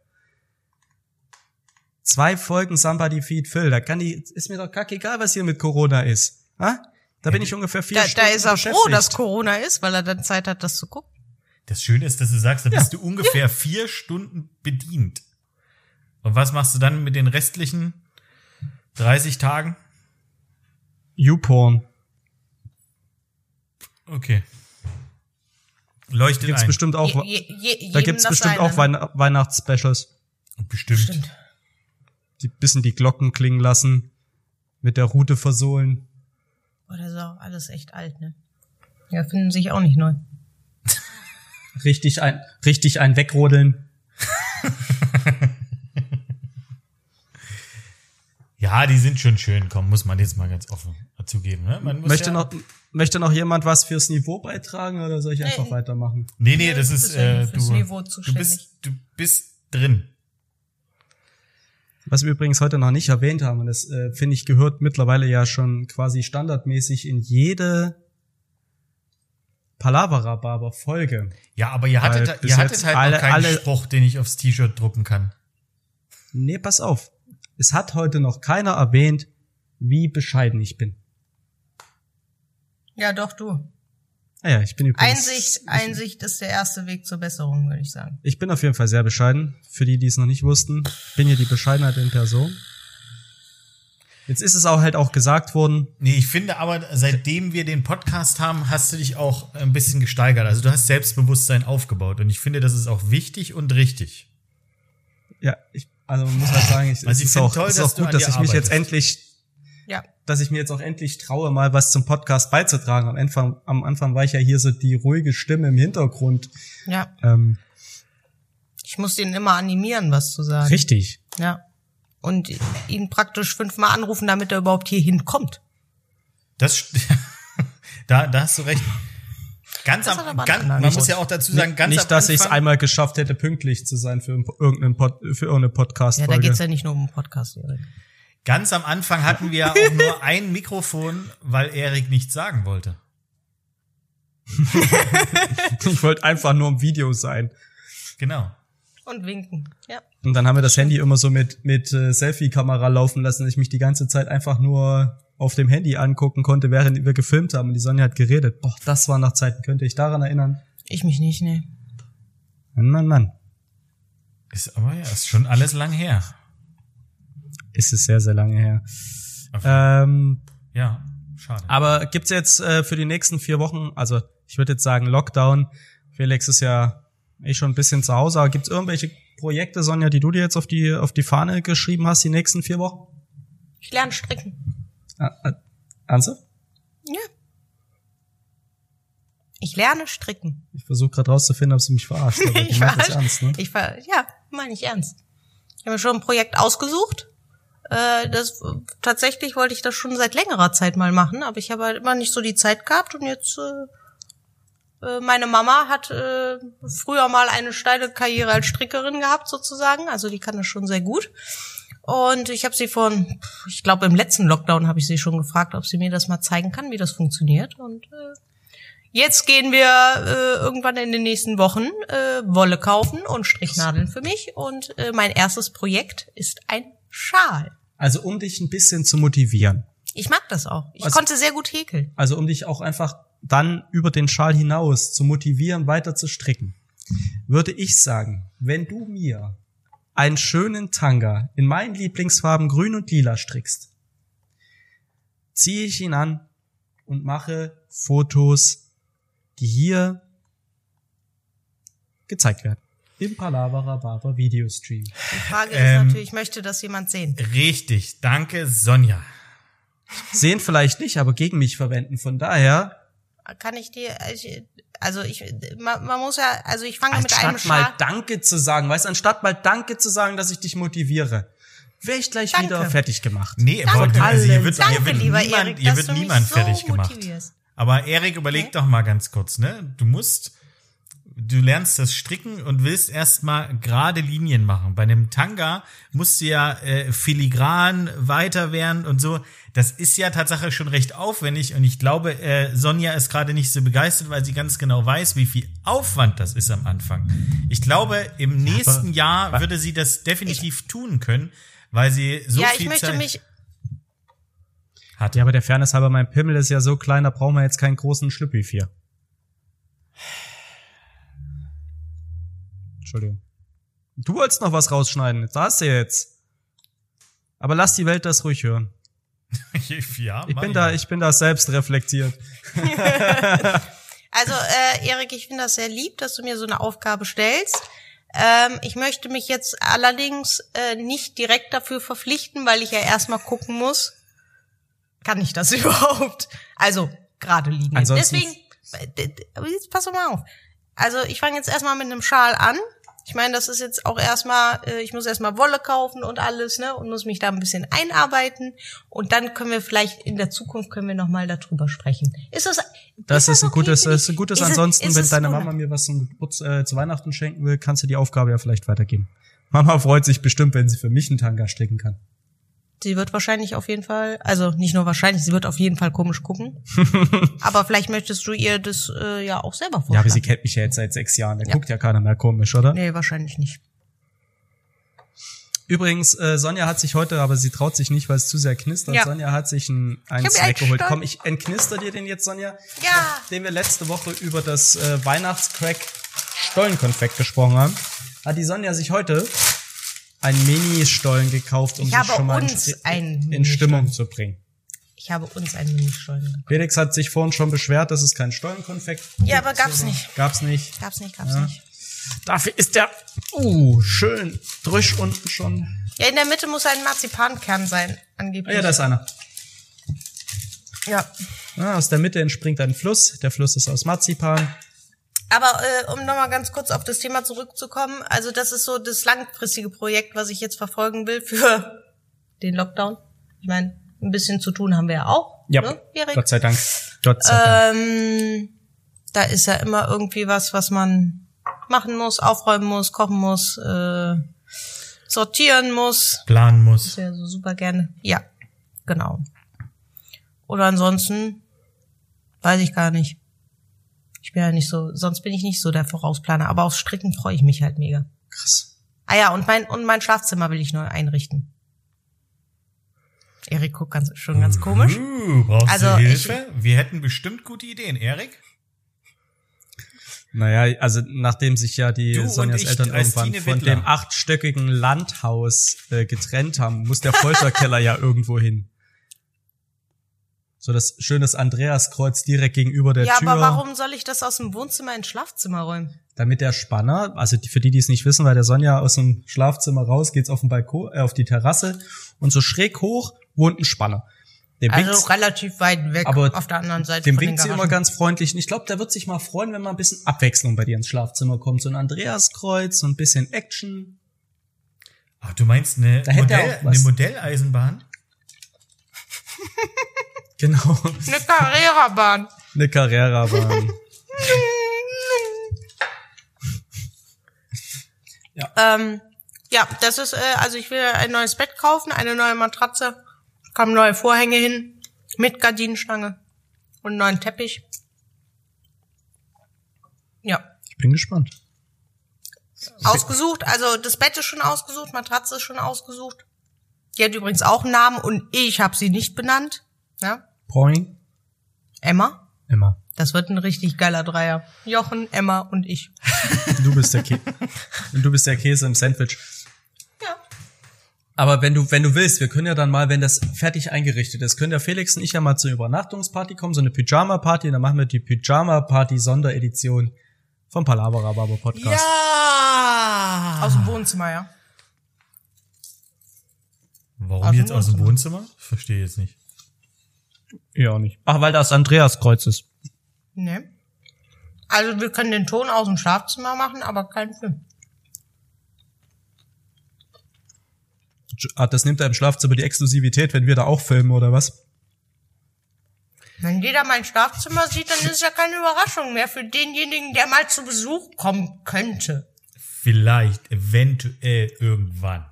Zwei Folgen Somebody Feed Phil, da kann die, ist mir doch kackegal, was hier mit Corona ist. Ha? Da bin ich ungefähr vier Da, Stunden da ist er froh, dass Corona ist, weil er dann Zeit hat, das zu gucken. Das Schöne ist, dass du sagst, da bist du ungefähr vier Stunden bedient. Und was machst du dann mit den restlichen 30 Tagen? YouPorn. Okay. Leuchtet Gibt's ein. bestimmt auch, Je, je, da gibt's bestimmt seine, auch ne? Weihn Weihnachtsspecials. Bestimmt. Stimmt. Die bisschen die Glocken klingen lassen, mit der Rute versohlen. Oh, ist auch alles echt alt, ne? Ja, finden sich auch nicht neu. Richtig ein, richtig ein Wegrodeln. <laughs> Ja, die sind schon schön, komm, muss man jetzt mal ganz offen zugeben. Ne? Man muss Möchte ja, noch, möchte noch jemand was fürs Niveau beitragen oder soll ich einfach Nee. weitermachen? Nee, nee, das ist äh, du, du bist du bist drin. Was wir übrigens heute noch nicht erwähnt haben, und das äh, finde ich gehört mittlerweile ja schon quasi standardmäßig in jede Palavra-Barber-Folge. Ja, aber ihr hattet, ihr hattet jetzt halt alle- noch keinen alle- Spruch, den ich aufs T-Shirt drucken kann. Nee, pass auf. Es hat heute noch keiner erwähnt, wie bescheiden ich bin. Ja, doch, du. Naja, ich bin übrigens. Einsicht, Einsicht ist der erste Weg zur Besserung, würde ich sagen. Ich bin auf jeden Fall sehr bescheiden. Für die, die es noch nicht wussten, bin hier die Bescheidenheit in Person. Jetzt ist es auch halt auch gesagt worden, Nee, ich finde aber, seitdem wir den Podcast haben, hast du dich auch ein bisschen gesteigert. Also du hast Selbstbewusstsein aufgebaut und ich finde, das ist auch wichtig und richtig. ja, ich, also man muss halt sagen, ich, Also es ich ist auch, toll, es ist dass auch gut, dass ich mich jetzt arbeitest. Ja. endlich, dass ich mir jetzt auch endlich traue, mal was zum Podcast beizutragen. Am Anfang, am Anfang war ich ja hier so die ruhige Stimme im Hintergrund. Ja. Ähm, Ich muss den immer animieren, was zu sagen. richtig. Ja. Und ihn praktisch fünfmal anrufen, damit er überhaupt hier hinkommt. Das, <laughs> da, da hast du recht. Ganz Das am, ganz, man muss ja auch dazu sagen, ganz nicht, am dass ich es Anfang, einmal geschafft hätte, pünktlich zu sein für ein- irgendeinen Pod, für irgendeine podcast Ja, da geht's ja nicht nur um Podcast. Erik. ganz am Anfang hatten wir auch nur <laughs> ein Mikrofon, weil Erik nichts sagen wollte. <laughs> Ich wollte einfach nur im Video sein. Genau. Und winken. Ja. Und dann haben wir das Handy immer so mit, mit äh, Selfie-Kamera laufen lassen, dass ich mich die ganze Zeit einfach nur auf dem Handy angucken konnte, während wir gefilmt haben. Und die Sonja hat geredet. Boah, das war nach Zeiten. Könnte ich daran erinnern? Ich mich nicht, ne. Mann, Mann, Mann. Ist aber ja, ist schon alles lang her. Ist es sehr, sehr lange her. Auf- Ähm, ja, schade. aber gibt's jetzt äh, für die nächsten vier Wochen, also ich würde jetzt sagen Lockdown. Felix ist ja eh schon ein bisschen zu Hause. Aber gibt's irgendwelche Projekte, Sonja, die du dir jetzt auf die, auf die Fahne geschrieben hast, die nächsten vier Wochen? Ich lerne stricken. Ah, ah, Ernsthaft? Ja. Ich lerne stricken. Ich versuche gerade rauszufinden, ob sie mich verarscht. Aber <laughs> ich meint das ernst, ne? Ich ver ja, meine ich ernst. Ich habe mir schon ein Projekt ausgesucht. Äh, das tatsächlich wollte ich das schon seit längerer Zeit mal machen, aber ich habe halt immer nicht so die Zeit gehabt und jetzt äh, äh, meine Mama hat äh, früher mal eine steile Karriere als Strickerin gehabt sozusagen, also die kann das schon sehr gut. Und ich habe sie von, ich glaube im letzten Lockdown habe ich sie schon gefragt, ob sie mir das mal zeigen kann, wie das funktioniert. Und äh, Jetzt gehen wir äh, irgendwann in den nächsten Wochen äh, Wolle kaufen und Strichnadeln für mich. Und äh, mein erstes Projekt ist ein Schal. Also um dich ein bisschen zu motivieren. Ich mag das auch. Ich Was- konnte sehr gut häkeln. Also um dich auch einfach dann über den Schal hinaus zu motivieren, weiter zu stricken, würde ich sagen, wenn du mir einen schönen Tanga in meinen Lieblingsfarben grün und lila strickst, ziehe ich ihn an und mache Fotos, die hier gezeigt werden. Im Palavra Barber Videostream. Die Frage Ähm, ist natürlich, möchte das jemand sehen? Richtig, danke Sonja. Sehen vielleicht nicht, aber gegen mich verwenden. Von daher, Kann ich dir, ich, also ich, man, man muss ja, also ich fange mit einem anstatt mal. Danke zu sagen, weißt du, anstatt mal Danke zu sagen, dass ich dich motiviere, wäre ich gleich Danke. wieder fertig gemacht. Nee, Danke. also hier wird, Danke, hier wird lieber niemand, Erik, hier wird niemand so fertig gemacht. motivierst. Aber Erik, überleg Okay. doch mal ganz kurz, ne? Du musst, du lernst das Stricken und willst erstmal gerade Linien machen. Bei einem Tanga musst du ja äh, filigran weiter werden und so. Das ist ja Tatsache schon recht aufwendig und ich glaube, äh, Sonja ist gerade nicht so begeistert, weil sie ganz genau weiß, wie viel Aufwand das ist am Anfang. Ich glaube, im nächsten Jahr würde sie das definitiv tun können, weil sie so ja, ich viel möchte Zeit mich, hat. Ja, aber der Fairness halber, mein Pimmel ist ja so klein, da brauchen wir jetzt keinen großen Schlüppi für. Entschuldigung. Du wolltest noch was rausschneiden, da hast du jetzt. Aber lass die Welt das ruhig hören. <laughs> ja, Ich bin da, ich bin da selbst reflektiert. <laughs> Also, äh, Erik, ich finde das sehr lieb, dass du mir so eine Aufgabe stellst. Ähm, ich möchte mich jetzt allerdings äh, nicht direkt dafür verpflichten, weil ich ja erstmal gucken muss, kann ich das <laughs> überhaupt? Also, gerade liegen. Ansonsten- Deswegen, äh, jetzt pass doch mal auf. Also, ich fange jetzt erstmal mit einem Schal an Ich meine, das ist jetzt auch erstmal, äh, ich muss erstmal Wolle kaufen und alles, ne? Und muss mich da ein bisschen einarbeiten. Und dann können wir vielleicht in der Zukunft können wir nochmal darüber sprechen. Ist das. Das ist, ein okay gutes, ist ein gutes Ist es- ansonsten, ist wenn es deine Mama mir was zum äh, zu Weihnachten schenken will, kannst du die Aufgabe ja vielleicht weitergeben. Mama freut sich bestimmt, wenn sie für mich einen Tanga stricken kann. Sie wird wahrscheinlich auf jeden Fall, also nicht nur wahrscheinlich, sie wird auf jeden Fall komisch gucken. <laughs> aber vielleicht möchtest du ihr das äh, ja auch selber vorschlagen. Ja, aber sie kennt mich ja jetzt seit sechs Jahren. Da guckt ja keiner mehr komisch, oder? Nee, wahrscheinlich nicht. Übrigens, äh, Sonja hat sich heute, aber sie traut sich nicht, weil es zu sehr knistert. Ja. Sonja hat sich einen, einen Snack geholt. Komm, ich entknister dir den jetzt, Sonja. Ja. Nachdem wir letzte Woche über das äh, Weihnachtscrack Stollenkonfekt gesprochen haben, hat die Sonja sich heute einen Mini-Stollen gekauft, um Ich sich schon mal in, in Stimmung zu bringen. Ich habe uns einen Mini-Stollen. Felix hat sich vorhin schon beschwert, dass es kein Stollenkonfekt Ja, gibt, aber gab's oder? nicht. Gab's nicht. Gab's nicht, gab's Ja. nicht. Dafür ist der, uh, schön drüsch unten schon. Ja, in der Mitte muss ein Marzipankern sein, Ah, angeblich. ja, da ist einer. Ja. Ah, aus der Mitte entspringt ein Fluss. Der Fluss ist aus Marzipan. Aber äh, um nochmal ganz kurz auf das Thema zurückzukommen, also das ist so das langfristige Projekt, was ich jetzt verfolgen will für <laughs> den Lockdown. Ich meine, ein bisschen zu tun haben wir ja auch. Ja, ne, Erik? Gott sei Dank. Gott sei Dank. Ähm, da ist ja immer irgendwie was, was man machen muss, aufräumen muss, kochen muss, äh, sortieren muss. Planen muss. Das wäre so super gerne. Ja, genau. Oder ansonsten weiß ich gar nicht. Ich bin ja nicht so, sonst bin ich nicht so der Vorausplaner. Aber aufs Stricken freue ich mich halt mega. Krass. Ah ja, und mein, und mein Schlafzimmer will ich neu einrichten. Erik guckt ganz, schon ganz komisch. Uh, brauchst Also, du ich- Hilfe? Wir hätten bestimmt gute Ideen, Erik. Naja, also nachdem sich ja die Du Sonjas ich Eltern irgendwann Tine von Wittler. dem achtstöckigen Landhaus äh, getrennt haben, muss der Folterkeller <laughs> ja irgendwo hin. So das schönes Andreaskreuz direkt gegenüber der Ja, Tür. aber warum soll ich das aus dem Wohnzimmer ins Schlafzimmer räumen? Damit der Spanner, also für die, die es nicht wissen, weil der Sonja aus dem Schlafzimmer raus, geht's auf den Balkon, äh, auf die Terrasse und so schräg hoch wohnt ein Spanner. Der Also winkt- relativ weit weg Aber auf der anderen Seite dem winkt sie immer ganz freundlich. Und ich glaube, der wird sich mal freuen, wenn mal ein bisschen Abwechslung bei dir ins Schlafzimmer kommt. So ein Andreaskreuz, so ein bisschen Action. Ach, du meinst eine, er Modell, eine Modelleisenbahn? Genau. Eine Carrera-Bahn. Eine Carrera-Bahn. Ähm, ja, das ist, äh, also ich will ein neues Bett kaufen, eine neue Matratze, kommen neue Vorhänge hin, mit Gardinenstange und einen neuen Teppich. Ja, Ich bin gespannt. ausgesucht, also das Bett ist schon ausgesucht, Matratze ist schon ausgesucht. Die hat übrigens auch einen Namen und ich habe sie nicht benannt. Ja, Point. Emma. Immer. Das wird ein richtig geiler Dreier. Jochen, Emma und ich. <laughs> Du bist der Käse. Du bist der Käse im Sandwich. Ja. Aber wenn du, wenn du willst, wir können ja dann mal, wenn das fertig eingerichtet ist, können der Felix und ich ja mal zur Übernachtungsparty kommen, so eine Pyjama-Party, und dann machen wir die Pyjama-Party-Sonderedition vom Palabra Babo Podcast. Ja! Aus dem Wohnzimmer, ja. Warum Aus jetzt aus dem Wohnzimmer. Wohnzimmer? Verstehe jetzt nicht. Ja, auch nicht. Ach, weil das Andreaskreuz ist. Ne. Also wir können den Ton aus dem Schlafzimmer machen, aber keinen Film. Ah, das nimmt er im Schlafzimmer die Exklusivität, wenn wir da auch filmen, oder was? Wenn jeder mein Schlafzimmer sieht, dann ist es ja keine Überraschung mehr für denjenigen, der mal zu Besuch kommen könnte. Vielleicht, eventuell, irgendwann.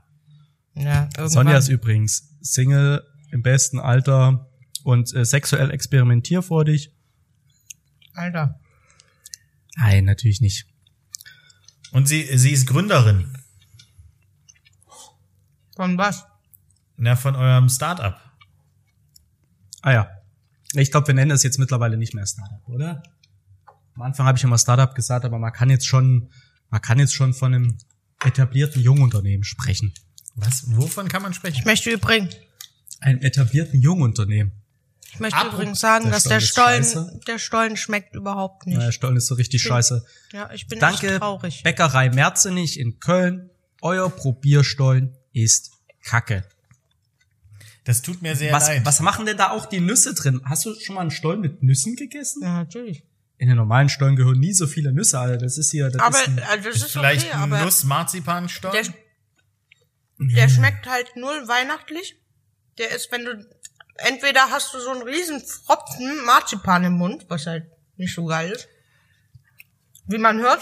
Ja, irgendwann. Sonja ist übrigens Single im besten Alter und äh, sexuell experimentierfreudig. Alter. Nein, natürlich nicht. Und sie, sie ist Gründerin. Von was? Na, von eurem Startup. Ah ja. Ich glaube, wir nennen das jetzt mittlerweile nicht mehr Startup, oder? Am Anfang habe ich immer Startup gesagt, aber man kann jetzt schon, man kann jetzt schon von einem etablierten Jungunternehmen sprechen. Was? Wovon kann man sprechen? Ich möchte übrigens, Einem etablierten Jungunternehmen. Ich möchte Apropos- übrigens sagen, Der dass der Stollen scheiße. der Stollen schmeckt überhaupt nicht. Naja, Stollen ist so richtig scheiße. Ja, ich bin Danke, echt traurig. Bäckerei Merzenich in Köln. Euer Probierstollen ist Kacke. Das tut mir sehr Was, leid. was machen denn da auch die Nüsse drin? Hast du schon mal einen Stollen mit Nüssen gegessen? Ja, natürlich. in den normalen Stollen gehören nie so viele Nüsse, Alter. Das ist hier, das Aber ist ein, äh, das ist Vielleicht okay, ein aber Nuss-Marzipan-Stock? der, der schmeckt halt null weihnachtlich. Der ist, wenn du entweder hast du so einen riesen Pfropfen Marzipan im Mund, was halt nicht so geil ist. Wie man hört.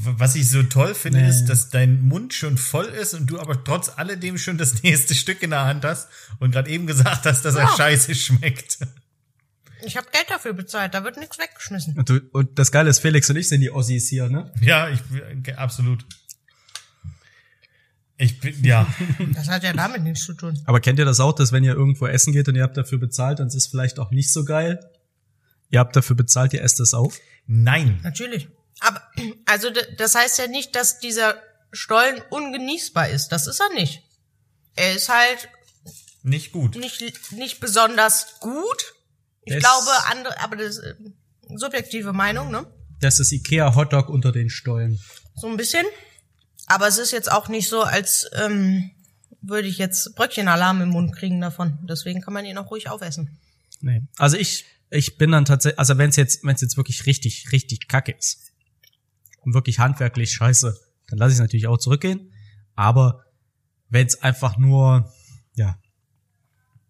Was ich so toll finde, Nee. ist, dass dein Mund schon voll ist und du aber trotz alledem schon das <laughs> nächste Stück in der Hand hast und gerade eben gesagt hast, dass er Ja. scheiße schmeckt. Ich habe Geld dafür bezahlt, da wird nichts weggeschmissen. und, du, und das Geile ist, Felix und ich sind die Ossis hier, ne? Ja, ich absolut. Ich bin, ja. Das hat ja damit nichts zu tun. Aber kennt ihr das auch, dass wenn ihr irgendwo essen geht und ihr habt dafür bezahlt, dann ist es vielleicht auch nicht so geil? Ihr habt dafür bezahlt, ihr esst es auf? Nein. Natürlich. Aber, also, das heißt ja nicht, dass dieser Stollen ungenießbar ist. Das ist er nicht. Er ist halt Nicht gut. nicht, nicht besonders gut. Ich Es- glaube, andere, aber das ist äh, subjektive Meinung, ne? Das ist Ikea Hotdog unter den Stollen. So ein bisschen. Aber es ist jetzt auch nicht so, als ähm, würde ich jetzt Bröckchenalarm im Mund kriegen davon. Deswegen kann man ihn auch ruhig aufessen. Nee. Also ich, ich bin dann tatsächlich, also wenn es jetzt, wenn es jetzt wirklich richtig, richtig kacke ist und wirklich handwerklich scheiße, dann lasse ich es natürlich auch zurückgehen. Aber wenn es einfach nur, ja,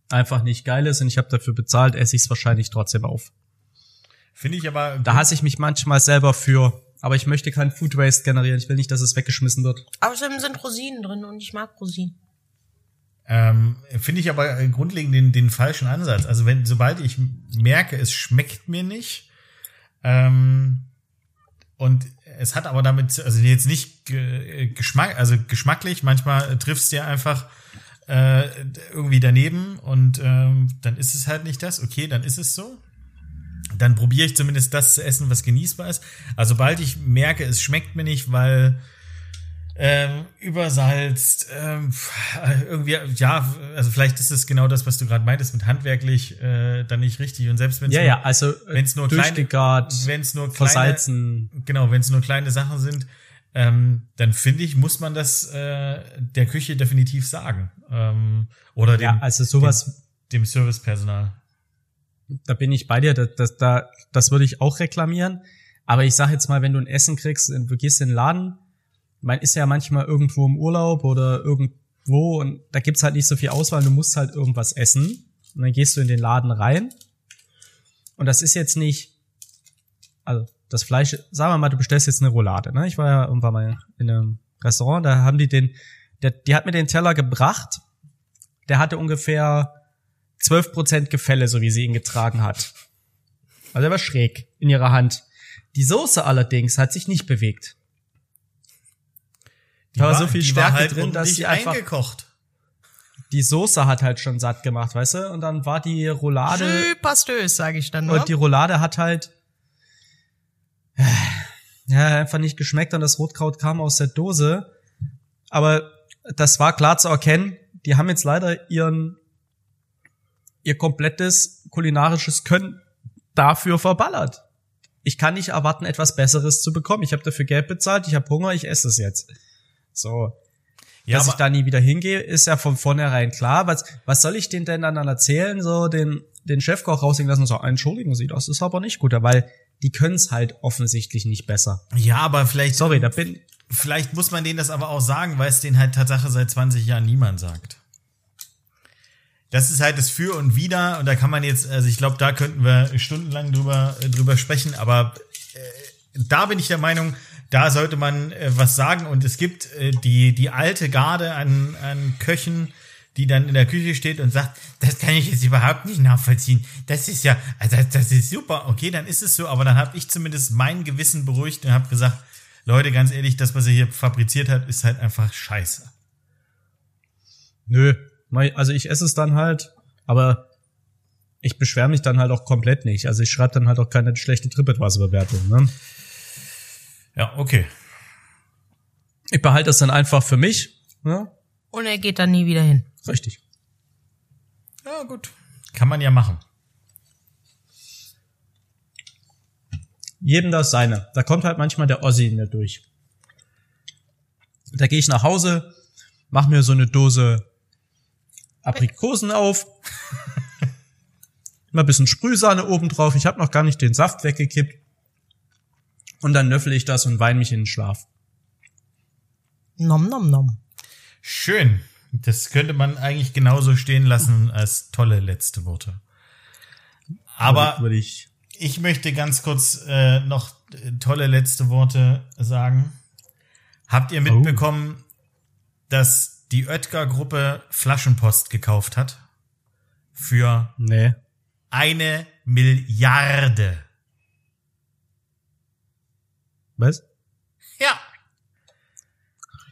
einfach nicht geil ist und ich habe dafür bezahlt, esse ich es wahrscheinlich trotzdem auf. Finde ich aber. Da hasse ich mich manchmal selber für, aber ich möchte kein Food Waste generieren. Ich will nicht, dass es weggeschmissen wird. Außerdem sind Rosinen drin und ich mag Rosinen. Ähm, Finde ich aber äh, grundlegend den, den falschen Ansatz. Also wenn, sobald ich merke, es schmeckt mir nicht, ähm, und es hat aber damit, also jetzt nicht ge Geschmack, also geschmacklich, manchmal triffst du ja einfach äh, irgendwie daneben und ähm, dann ist es halt nicht das. Okay, dann ist es so. Dann probiere ich zumindest das zu essen, was genießbar ist. Also sobald ich merke, es schmeckt mir nicht, weil ähm, übersalzt, ähm, irgendwie, ja, also vielleicht ist es genau das, was du gerade meintest, mit handwerklich äh, dann nicht richtig. Und selbst wenn es Ja, nur, ja, also wenn's nur kleine- durchgegart, wenn es nur kleine, versalzen. genau, wenn es nur kleine Sachen sind, ähm, dann finde ich, muss man das äh, der Küche definitiv sagen. Ähm, oder dem, Ja, also sowas, dem Servicepersonal. Da bin ich bei dir, das, das, da, das würde ich auch reklamieren. Aber ich sag jetzt mal, wenn du ein Essen kriegst, und du gehst in den Laden, man ist ja manchmal irgendwo im Urlaub oder irgendwo und da gibt's halt nicht so viel Auswahl, du musst halt irgendwas essen. Und dann gehst du in den Laden rein. Und das ist jetzt nicht, also das Fleisch, sagen wir mal, du bestellst jetzt eine Roulade, ne? Ich war ja irgendwann mal in einem Restaurant, da haben die den, der, die hat mir den Teller gebracht, der hatte ungefähr 12% Gefälle, so wie sie ihn getragen hat. Also er war schräg in ihrer Hand. Die Soße allerdings hat sich nicht bewegt. Die Da war so viel Stärke halt drin, dass die einfach- eingekocht. Die Soße hat halt schon satt gemacht, weißt du? Und dann war die Roulade Süpastös, sage ich dann nur. und die Roulade hat halt äh, ja einfach nicht geschmeckt und das Rotkraut kam aus der Dose. Aber das war klar zu erkennen. Die haben jetzt leider ihren ihr komplettes kulinarisches Können dafür verballert. Ich kann nicht erwarten, etwas Besseres zu bekommen. Ich habe dafür Geld bezahlt, ich habe Hunger, ich esse es jetzt. So. Ja, Dass ich da nie wieder hingehe, ist ja von vornherein klar. Was, was soll ich denen denn dann erzählen? So den, den Chefkoch raushängen lassen und sagen, entschuldigen Sie, das ist aber nicht gut, weil die können es halt offensichtlich nicht besser. Ja, aber vielleicht, Sorry, da bin, vielleicht muss man denen das aber auch sagen, weil es denen halt Tatsache seit 20 Jahren niemand sagt. Das ist halt das Für und Wider und da kann man jetzt, also ich glaube, da könnten wir stundenlang drüber, äh, drüber sprechen, aber äh, da bin ich der Meinung, da sollte man äh, was sagen und es gibt äh, die, die alte Garde an, an Köchen, die dann in der Küche steht und sagt, das kann ich jetzt überhaupt nicht nachvollziehen. Das ist ja, also das ist super. Okay, dann ist es so, aber dann habe ich zumindest mein Gewissen beruhigt und habe gesagt, Leute, ganz ehrlich, das, was ihr hier fabriziert habt, ist halt einfach scheiße. nö, also ich esse es dann halt, aber ich beschwere mich dann halt auch komplett nicht. Also ich schreibe dann halt auch keine schlechte TripAdvisor-Bewertung. Ne? Ja, okay. Ich behalte das dann einfach für mich. Ja, Und er geht dann nie wieder hin. richtig. Ja, gut. Kann man ja machen. jedem das seine. Da kommt halt manchmal der Ossi in mir durch. Da gehe ich nach Hause, mach mir so eine Dose Aprikosen auf. <laughs> Mal ein bisschen Sprühsahne oben drauf. Ich habe noch gar nicht den Saft weggekippt. Und dann löffel ich das und weine mich in den Schlaf. Nom nom nom. Schön. Das könnte man eigentlich genauso stehen lassen als tolle letzte Worte. Aber würde ich. ich möchte ganz kurz äh, noch tolle letzte Worte sagen. Habt ihr mitbekommen, dass die Oetker-Gruppe Flaschenpost gekauft hat? Für Nee. eine Milliarde. Was? Ja.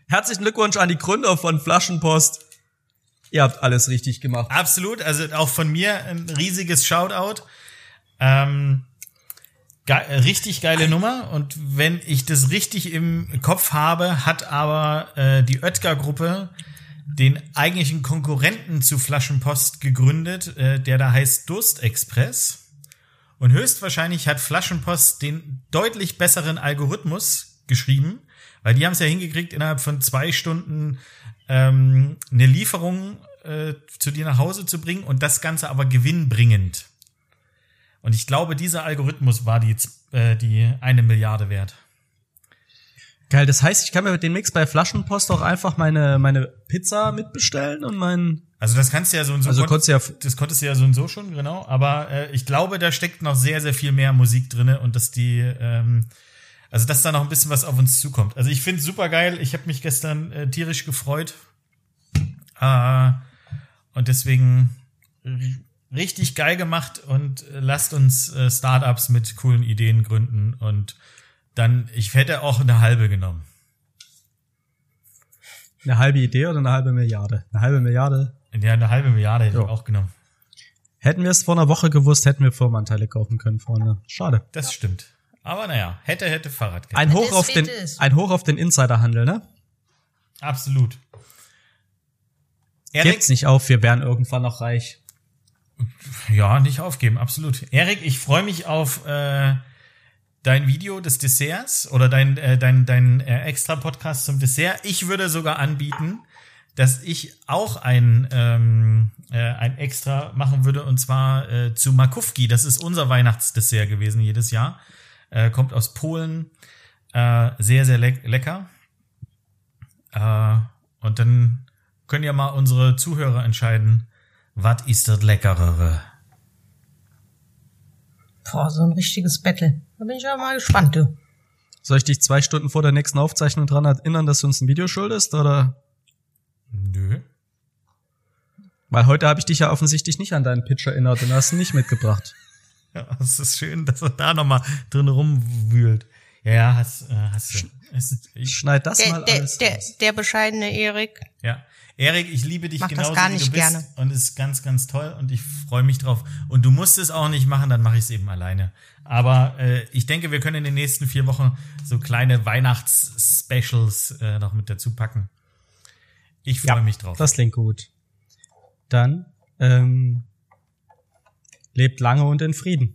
Herzlichen Glückwunsch an die Gründer von Flaschenpost. Ihr habt alles richtig gemacht. Absolut, also auch von mir ein riesiges Shoutout. Ähm, ge richtig geile Nummer und wenn ich das richtig im Kopf habe, hat aber äh, die Oetker-Gruppe den eigentlichen Konkurrenten zu Flaschenpost gegründet, äh, der da heißt Durstexpress. Und höchstwahrscheinlich hat Flaschenpost den deutlich besseren Algorithmus geschrieben, weil die haben es ja hingekriegt, innerhalb von zwei Stunden ähm, eine Lieferung äh, zu dir nach Hause zu bringen und das Ganze aber gewinnbringend. Und ich glaube, dieser Algorithmus war die, äh, die eine Milliarde wert. Geil, das heißt, ich kann mir mit dem Mix bei Flaschenpost auch einfach meine, meine Pizza mitbestellen und meinen. Also das kannst du ja so und so. Also kon- konntest du ja- das konntest du ja so und so schon, genau. Aber äh, ich glaube, da steckt noch sehr, sehr viel mehr Musik drinne und dass die, ähm, also dass da noch ein bisschen was auf uns zukommt. Also ich finde super geil. Ich habe mich gestern äh, tierisch gefreut. Äh, und deswegen richtig geil gemacht und äh, lasst uns äh, Startups mit coolen Ideen gründen und dann, ich hätte auch eine halbe genommen. Eine halbe Idee oder eine halbe Milliarde? Eine halbe Milliarde. Ja, eine halbe Milliarde hätte Ja. ich auch genommen. Hätten wir es vor einer Woche gewusst, hätten wir Firmenanteile kaufen können, Freunde. Schade. Das stimmt. Aber naja, hätte, hätte Fahrrad. Ein Hoch auf den, ein Hoch auf den Insiderhandel, ne? Absolut. Erik, Gebt's nicht auf, wir wären irgendwann noch reich. Ja, nicht aufgeben, absolut. Erik, ich freue mich auf äh, dein Video des Desserts oder dein, äh, dein, dein äh, extra Podcast zum Dessert. Ich würde sogar anbieten, dass ich auch ein, ähm, äh, ein extra machen würde und zwar äh, zu Makówki. Das ist unser Weihnachtsdessert gewesen jedes Jahr. Äh, kommt aus Polen. Äh, sehr, sehr leck lecker. Äh, und dann können ja mal unsere Zuhörer entscheiden, was ist das Leckerere? Boah, so ein richtiges Battle. Da bin ich ja mal gespannt, du. Soll ich dich zwei Stunden vor der nächsten Aufzeichnung dran erinnern, dass du uns ein Video schuldest? Oder? Nö. Weil heute habe ich dich ja offensichtlich nicht an deinen Pitch erinnert und hast ihn nicht mitgebracht. Ja, es ist schön, dass er da nochmal drin rumwühlt. Ja, ja, hast, äh, hast du. Ich, Schneid das Der, mal der, alles der, raus. der bescheidene Erik. ja. Erik, ich liebe dich Mach das genauso gar wie nicht du bist gerne. und es ist ganz, ganz toll und ich freue mich drauf. Und du musst es auch nicht machen, dann mache ich es eben alleine. Aber äh, ich denke, wir können in den nächsten vier Wochen so kleine Weihnachts-Specials äh, noch mit dazu packen. Ich freue mich drauf. Das klingt gut. Dann ähm, lebt lange und in Frieden.